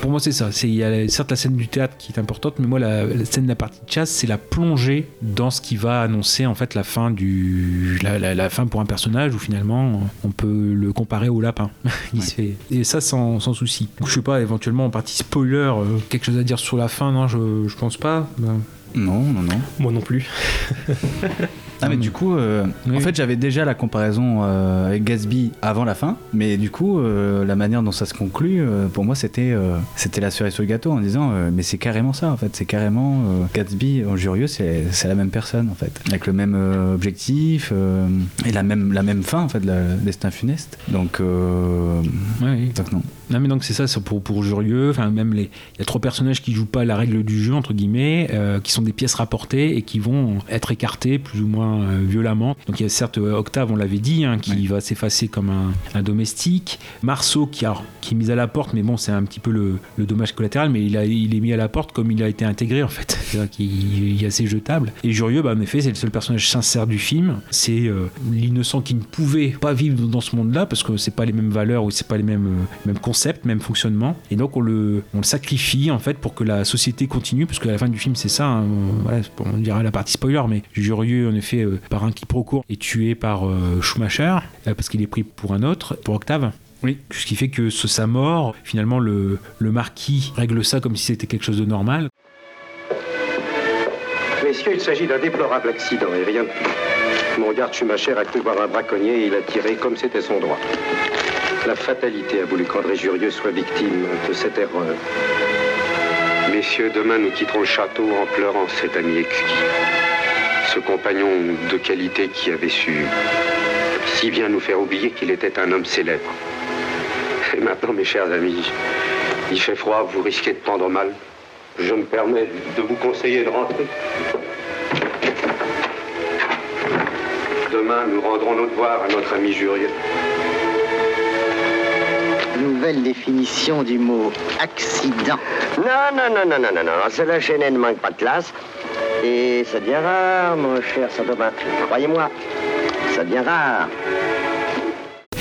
Pour moi, c'est ça. Il y a certes la scène du théâtre qui est importante, mais moi, la, scène de la partie de chasse, c'est la plongée dans ce qui va annoncer en fait la fin du la, fin pour un personnage où finalement on peut le comparer au lapin. Il se fait et ça sans, sans souci. je sais pas, éventuellement en partie spoiler, euh, quelque chose à dire sur la fin, non, je, je pense pas. Ben, non, non, non. Moi non plus. Ah mais du coup, euh, en fait j'avais déjà la comparaison euh, avec Gatsby avant la fin, mais du coup euh, la manière dont ça se conclut, pour moi c'était c'était la cerise sur le gâteau en disant mais c'est carrément ça en fait, c'est carrément Gatsby en Jurieux, c'est la même personne en fait, avec le même objectif et la même la même fin en fait, le destin funeste. Donc, oui. donc non. Non mais donc c'est ça, c'est pour, pour Jurieux, enfin même les, il y a trois personnages qui jouent pas la règle du jeu entre guillemets, qui sont des pièces rapportées et qui vont être écartées plus ou moins euh, violemment. Donc il y a certes euh, Octave, on l'avait dit, hein, qui va s'effacer comme un, domestique. Marceau qui, qui est mis à la porte, mais bon, c'est un petit peu le, dommage collatéral, mais il, a, il est mis à la porte comme il a été intégré en fait. C'est-à-dire qu'il est assez jetable. Et Jurieux, bah, en effet, c'est le seul personnage sincère du film. C'est euh, l'innocent qui ne pouvait pas vivre dans ce monde-là parce que c'est pas les mêmes valeurs ou c'est pas les mêmes, mêmes concepts, même fonctionnement. Et donc on le, on le sacrifie en fait pour que la société continue, parce qu'à la fin du film, c'est ça. Hein, voilà, on dira la partie spoiler, mais Jurieux, en effet, euh, par un quiproquo est tué par euh, Schumacher euh, parce qu'il est pris pour un autre, pour Octave. Oui. Ce qui fait que sa mort, finalement, le, le marquis règle ça comme si c'était quelque chose de normal. Messieurs, il s'agit d'un déplorable accident et rien de plus. Mon garde Schumacher a cru voir un braconnier et il a tiré comme c'était son droit. La fatalité a voulu qu'André Jurieux soit victime de cette erreur. Messieurs, demain nous quitterons le château en pleurant cet ami exquis ce compagnon de qualité qui avait su si bien nous faire oublier qu'il était un homme célèbre. Et maintenant, mes chers amis, il fait froid, vous risquez de prendre mal. Je me permets de vous conseiller de rentrer. Demain, nous rendrons nos devoirs à notre ami Jurieux. Nouvelle définition du mot accident. Non, non, non, non, non, non, non. Cela chez ne manque pas de classe. Et ça devient rare, mon cher Saint-Aubin. Croyez-moi, ça devient rare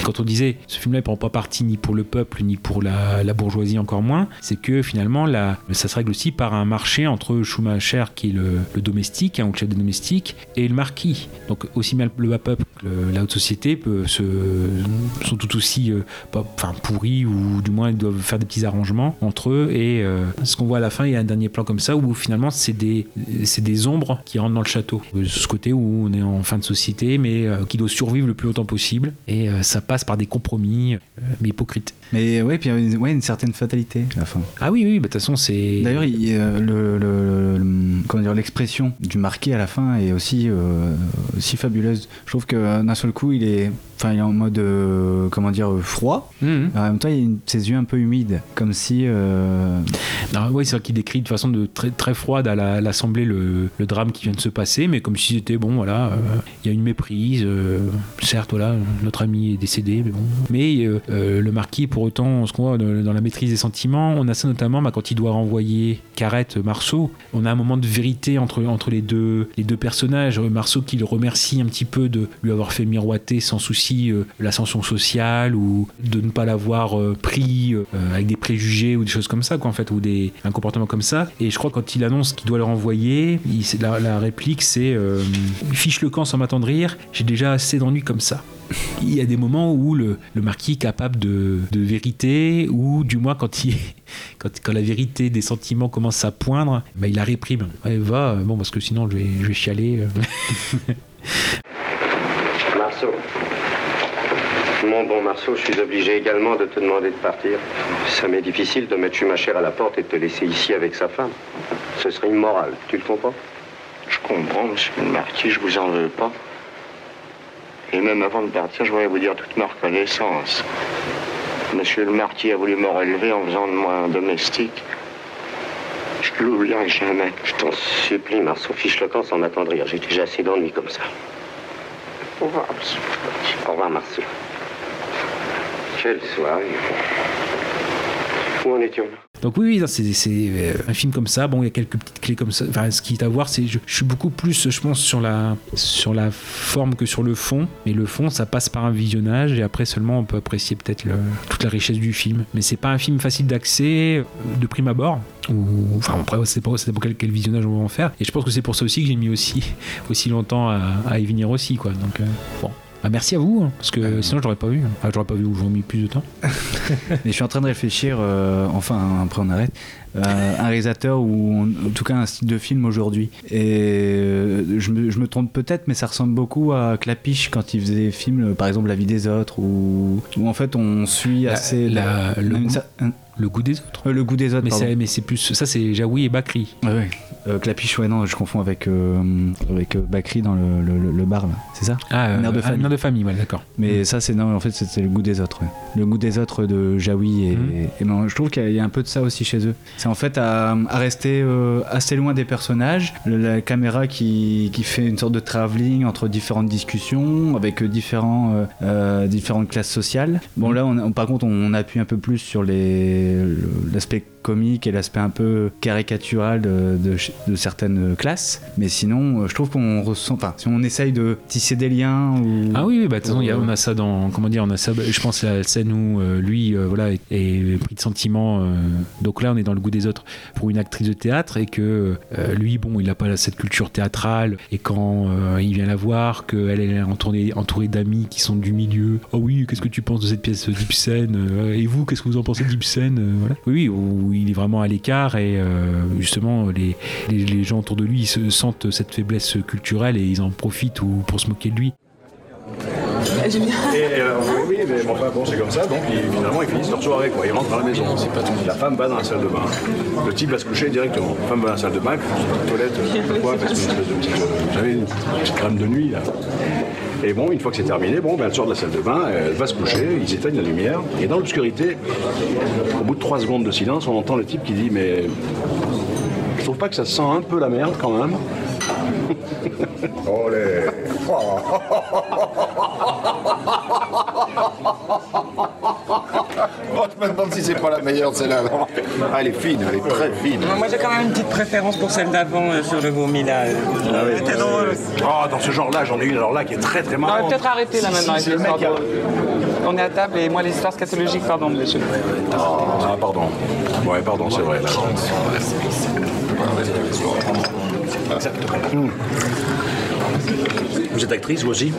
quand on disait ce film-là ne prend pas parti ni pour le peuple ni pour la, bourgeoisie encore moins, c'est que finalement ça se règle aussi par un marché entre Schumacher qui est le, domestique, hein, ou le chef des domestiques, et le marquis. Donc aussi mal le bas peuple que la haute société sont tout aussi euh, pourris ou du moins ils doivent faire des petits arrangements entre eux et euh, ce qu'on voit à la fin il y a un dernier plan comme ça où finalement c'est des, des ombres qui rentrent dans le château. Euh, Ce côté où on est en fin de société mais qui doit survivre le plus longtemps possible et ça passe par des compromis euh, mais hypocrites. Mais ouais, puis il y a une, certaine fatalité à la fin. Ah oui, oui, bah, de toute façon, c'est. D'ailleurs, il- le, le- le- comment dire, l'expression du marquis à la fin est aussi, euh, aussi fabuleuse. Je trouve que d'un seul coup, il est, enfin, il est en mode, euh, comment dire, froid. Mhm. En même temps, il a une- ses yeux un peu humides, comme si. euh, oui, c'est vrai qu'il décrit de façon de très, très froide à la- à l'Assemblée le, le drame qui vient de se passer, mais comme si c'était bon, voilà, il y a une méprise. certes, voilà, notre ami est décédé, mais euh, euh, le marquis, pour autant, ce qu'on voit dans, la maîtrise des sentiments, on a ça notamment bah, quand il doit renvoyer Carrette Marceau. On a un moment de vérité entre, les, deux, personnages. Euh, Marceau qui le remercie un petit peu de lui avoir fait miroiter sans souci euh, l'ascension sociale ou de ne pas l'avoir euh, pris euh, avec des préjugés ou des choses comme ça, en fait, ou un comportement comme ça. Et je crois quand il annonce qu'il doit le renvoyer, la, réplique c'est euh, Fiche le camp sans m'attendrir, j'ai déjà assez d'ennuis comme ça. Il y a des moments où le, le marquis est capable de, de vérité, ou du moins quand, il, quand, quand la vérité des sentiments commence à poindre, bah, il la réprime. Ouais, va, euh, bon, parce que sinon je vais, je vais chialer. euh. Marceau. Mon bon Marceau, je suis obligé également de te demander de partir. Ça m'est difficile de mettre Schumacher à la porte et de te laisser ici avec sa femme. Ce serait immoral, tu le comprends? Je comprends, monsieur le marquis, je vous en veux pas. Et même avant de partir, je voudrais vous dire toute ma reconnaissance. Monsieur le marquis a voulu me relever en faisant de moi un domestique. Je l'oublierai jamais. Je t'en supplie, Marceau, fiche le camp sans m'attendrir. J'ai déjà assez d'ennuis comme ça. Au revoir, monsieur. Au revoir, Marceau. Quelle soirée. Où en étions Donc oui, oui, c'est euh, un film comme ça. Bon, il y a quelques petites clés comme ça. Enfin, ce qui est à voir, c'est je, je suis beaucoup plus, je pense, sur la sur la forme que sur le fond. Mais le fond, ça passe par un visionnage et après seulement on peut apprécier peut-être toute la richesse du film. Mais c'est pas un film facile d'accès euh, de prime abord. Ou enfin après, c'est pas pour quel, quel visionnage on va en faire. Et je pense que c'est pour ça aussi que j'ai mis aussi aussi longtemps à, à y venir aussi, quoi. Donc euh, bon. Bah, merci à vous, hein, parce que sinon j'aurais pas vu. Enfin, j'aurais pas vu ou j'aurais mis plus de temps. Mais je suis en train de réfléchir, euh, enfin après on arrête, euh, un réalisateur ou en en tout cas un style de film aujourd'hui. Et euh, je, me, je me trompe peut-être, mais ça ressemble beaucoup à Clapiche quand il faisait des films, euh, par exemple La vie des autres, où, où en fait on suit La- assez la- le goût- cer- un- Le goût des autres. euh, le goût des autres. Mais c'est, mais c'est plus. Ça, c'est Jaoui et Bakri. Ouais, ouais. Euh, Clapiche, ouais, non, je confonds avec, euh, avec euh, Bakri dans le, le- le bar, là. C'est ça? Ah, euh, Mère de ah, famille. Mère de famille, ouais, d'accord. Mais ça, c'est non, en fait, c'était le goût des autres. ouais. Le goût des autres de Jaoui. Et, et ben, je trouve qu'il y a un peu de ça aussi chez eux. C'est en fait à, à rester euh, assez loin des personnages. La caméra qui, qui fait une sorte de travelling entre différentes discussions, avec euh, différents, euh, différentes classes sociales. Bon, là, on, on- par contre, on, appuie un peu plus sur l'aspect comique et l'aspect un peu caricatural de, de ch- de certaines classes. Mais sinon, je trouve qu'on ressent. Enfin, si on essaye de tisser des liens ou. Ah oui, oui, bah, de toute façon, il y a- ou- on a ça dans. Comment dire On a ça. bah, Je pense la scène où euh, lui, voilà, est, est pris de sentiments. donc là, on est dans le goût des autres pour une actrice de théâtre et que euh, lui, bon, il n'a pas cette culture théâtrale. Et quand euh, il vient la voir, qu'elle elle est entourée, entourée d'amis qui sont du milieu. Oh oui, qu'est-ce que tu penses de cette pièce d'Ibsen Euh, Et vous, qu'est-ce que vous en pensez d'Ibsen voilà. Oui, où il est vraiment à l'écart et justement, les, les, les gens autour de lui ils se sentent cette faiblesse culturelle et ils en profitent ou, pour se moquer de lui. Et euh, oui, oui, mais bon, enfin, bon, c'est comme ça, donc ils- finalement ils finissent leur soirée, quoi. Ils rentrent à la maison. La femme va dans la salle de bain. Le type va se coucher directement. La femme va dans la salle de bain, puis la toilette, euh, pourquoi Parce qu'une espèce de petite, euh, vous savez, une petite crème de nuit, là. Et bon, une fois que c'est terminé, bon, ben, elle sort de la salle de bain, elle va se coucher, ils éteignent la lumière, et dans l'obscurité, au bout de trois secondes de silence, on entend le type qui dit Mais je trouve pas que ça sent un peu la merde quand même Olé Oh, je me demande si c'est pas la meilleure, celle-là. non parfait. Ah, elle est fine, elle est très fine. Moi j'ai quand même une petite préférence pour celle d'avant euh, sur le vomi là. C'était drôle. Ah, dans ce genre-là, j'en ai une alors là qui est très très On va marrante. peut-être arrêter là Si, maintenant si, avec l'histoire a-. On est à table et moi les histoires scatologiques, pardon monsieur. Ah, pardon. Ouais, pardon, c'est vrai. Là. Vous êtes actrice, vous aussi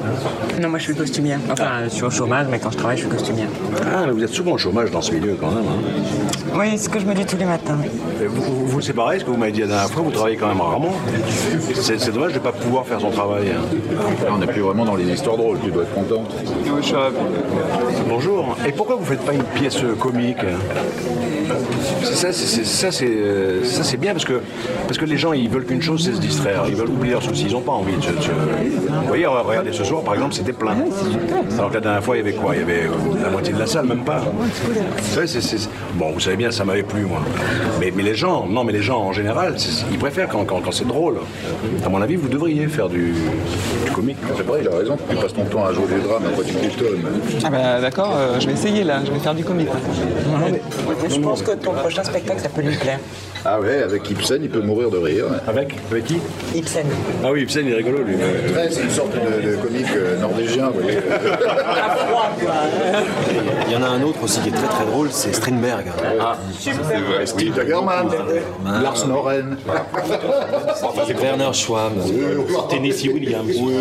Non, moi je suis costumière. Enfin, euh, je suis au chômage, mais quand je travaille, je suis costumière. Ah, mais vous êtes souvent au chômage dans ce milieu quand même. hein. Oui, c'est ce que je me dis tous les matins. Et vous, vous, vous, c'est pareil, ce que vous m'avez dit la dernière fois, vous travaillez quand même rarement. C'est dommage de ne pas pouvoir faire son travail. hein. Là, on n'est plus vraiment dans les histoires drôles, tu dois être content. Oui, je suis ravi. Bonjour. Et pourquoi vous faites pas une pièce comique ça, c'est euh, ça, c'est bien parce que parce que les gens ils veulent qu'une chose, c'est se distraire. Ils veulent oublier leurs soucis. Ils n'ont pas envie de se. Vous voyez, regardez ce soir, par exemple, c'était plein. Alors que la dernière fois, il y avait quoi? Il y avait euh, la moitié de la salle, même pas. Bon, vous savez bien, ça m'avait plu, moi. Mais, mais les gens, non, mais les gens en général, c'est- ils préfèrent quand, quand- quand c'est drôle. À mon avis, vous devriez faire du, du comique. C'est vrai, il a raison. Tu passes ton temps à jouer du drame, après tu piétonnes. Ah bah d'accord, euh, je vais essayer là, je vais faire du comique. Je pense que ton prochain spectacle, ça peut lui plaire. Ah ouais, avec Ibsen, il peut mourir de rire. Avec Avec qui? Ibsen. Ah oui, Ibsen, il est rigolo, lui. Ouais, c'est une sorte de, de comique euh, norvégien, vous voyez. Il y en a un autre aussi qui est très très drôle, c'est Strindberg. Ah, c'est vrai. Steve Dagerman, Lars Noren. Enfin, c'est Werner Schwab. Tennessee Williams. Oui.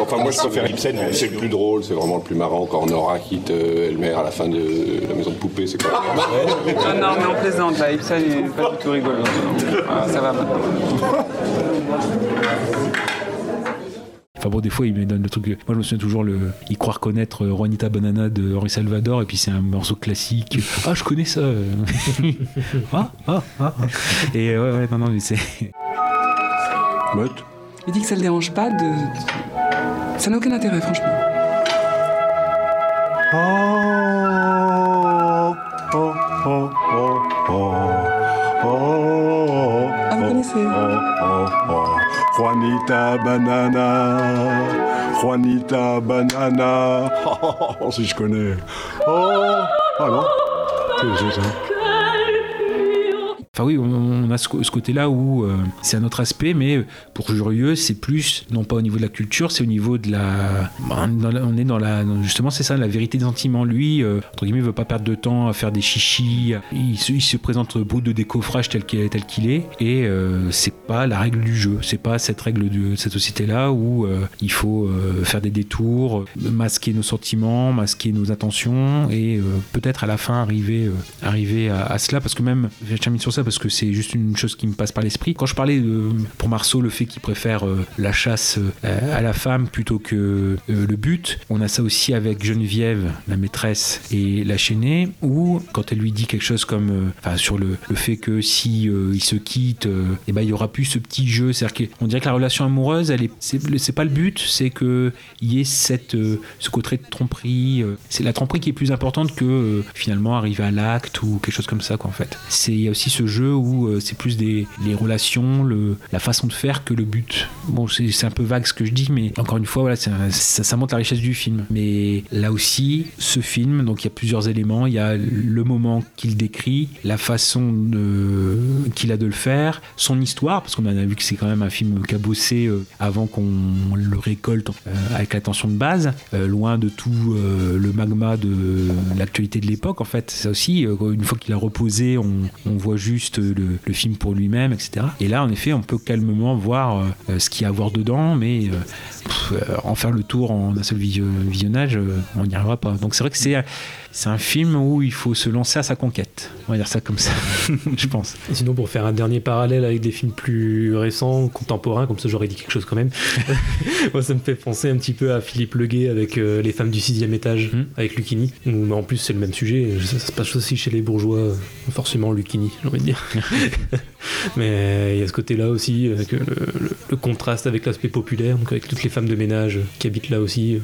Enfin, moi je préfère Ibsen, c'est le plus drôle, c'est vraiment le plus marrant quand Nora quitte euh, Elmer à la fin de la maison de poupée, c'est quoi Ah non, mais on plaisante là, Ibsen il est pas du tout rigolo. Ah, ça va maintenant. Enfin bon, des fois, il me donne le truc. Moi, je me souviens toujours le. Il croit reconnaître euh, Juanita Banana de Henri Salvador, et puis c'est un morceau classique. Ah, je connais ça. ah, ah, ah. Et euh, ouais, ouais, non, non, mais c'est. Il dit que ça le dérange pas de. Ça n'a aucun intérêt, franchement. Ah, vous connaissez Juanita Banana, Juanita Banana. Oh, si je connais. Oh, ah que c'est ça Enfin oui, on, a ce, côté-là où euh, c'est un autre aspect, mais pour Jurieux, c'est plus, non pas au niveau de la culture, c'est au niveau de la... bah, on est dans la... justement, c'est ça, la vérité des sentiments. Lui, euh, entre guillemets, veut pas perdre de temps à faire des chichis. Il se, il se présente brut de décoffrage tel qu'il est, et euh, c'est pas la règle du jeu. C'est pas cette règle de cette société-là où euh, il faut faire des détours, masquer nos sentiments, masquer nos intentions, et peut-être à la fin arriver, arriver à, cela, parce que même, termine sur ça, parce que c'est juste une chose qui me passe par l'esprit. Quand je parlais de, pour Marceau, le fait qu'il préfère euh, la chasse euh, à la femme plutôt que euh, le but, on a ça aussi avec Geneviève, la maîtresse, et la chaînée, où quand elle lui dit quelque chose comme, enfin, sur le, le fait que si ils se quittent, euh, eh ben, il y aura plus ce petit jeu. C'est-à-dire qu'on dirait que la relation amoureuse, elle est, c'est, pas le but, c'est que il y ait cette, ce côté de tromperie. c'est la tromperie qui est plus importante que finalement arriver à l'acte ou quelque chose comme ça, quoi, en fait. C'est, il y a aussi ce jeu où euh, c'est plus des les relations, la façon de faire que le but. Bon, c'est, un peu vague ce que je dis, mais encore une fois, ça, ça montre la richesse du film. Mais là aussi, ce film, donc il y a plusieurs éléments. Il y a le moment qu'il décrit, la façon qu'il a de le faire, son histoire, parce qu'on a vu que c'est quand même un film cabossé euh, avant qu'on le récolte euh, avec l'attention de base, loin de tout le magma de l'actualité de l'époque. En fait, ça aussi, une fois qu'il a reposé, on voit juste le, film pour lui-même, etc. Et là, en effet, on peut calmement voir euh, ce qu'il y a à voir dedans, mais euh, euh, en faire le tour en un seul visio- visionnage, on n'y arrivera pas. Donc c'est vrai que c'est c'est un film où il faut se lancer à sa conquête. On va dire ça comme ça, je pense. Et sinon, pour faire un dernier parallèle avec des films plus récents, contemporains, comme ça j'aurais dit quelque chose quand même, moi ça me fait penser un petit peu à Philippe Leguet avec euh, Les femmes du sixième étage, avec Lucchini, où mais en plus c'est le même sujet, ça, ça se passe aussi chez les bourgeois, euh, forcément Lucchini, j'ai envie de dire. mais il y a ce côté-là aussi, avec euh, le, le- le contraste avec l'aspect populaire, donc avec toutes les femmes de ménage qui habitent là aussi.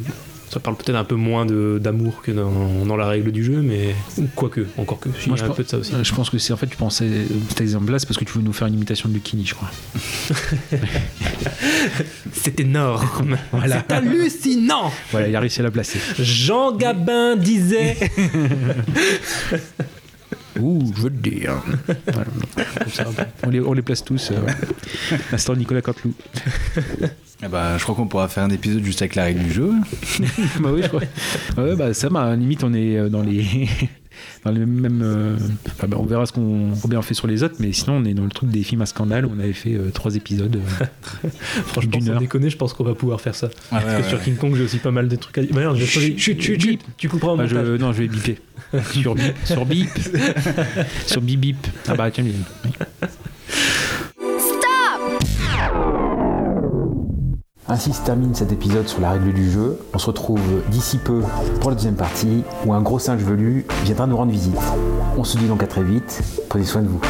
Ça parle peut-être un peu moins d'amour que dans, dans la règle du jeu, mais quoique, encore que, Moi, je un pense- peu de ça aussi. Je pense que c'est en fait, tu pensais cet exemple-là, c'est parce que tu veux nous faire une imitation de Lucchini, je crois. C'est énorme. Voilà. C'est hallucinant. Voilà, il a réussi à la placer. Jean Gabin disait. Ouh, je veux le dire. Voilà. Comme ça, on, les, on les place tous. Euh, ouais. L'instant Nicolas Canteloup. Eh ben, je crois qu'on pourra faire un épisode juste avec la règle du jeu. bah oui, je crois. Ouais, bah ça, bah, limite, on est euh, dans les. Dans le même, euh, enfin, bah, on verra ce qu'on combien on fait sur les autres, mais sinon on est dans le truc des films à scandale où on avait fait euh, trois épisodes. euh, Franchement, sans heure. déconner, je pense qu'on va pouvoir faire ça. Ah ouais, Parce que ouais, sur. King Kong, j'ai aussi pas mal de trucs à dire. Bah, merde, je vais Chut, choisir- chut, chut, chut. Tu couperas Ah, je- montage. non, je vais biper. sur bip, sur bip, sur bip bip. Ah bah tiens, oui. Ainsi se termine cet épisode sur la règle du jeu. On se retrouve d'ici peu pour la deuxième partie où un gros singe velu viendra nous rendre visite. On se dit donc à très vite. Prenez soin de vous.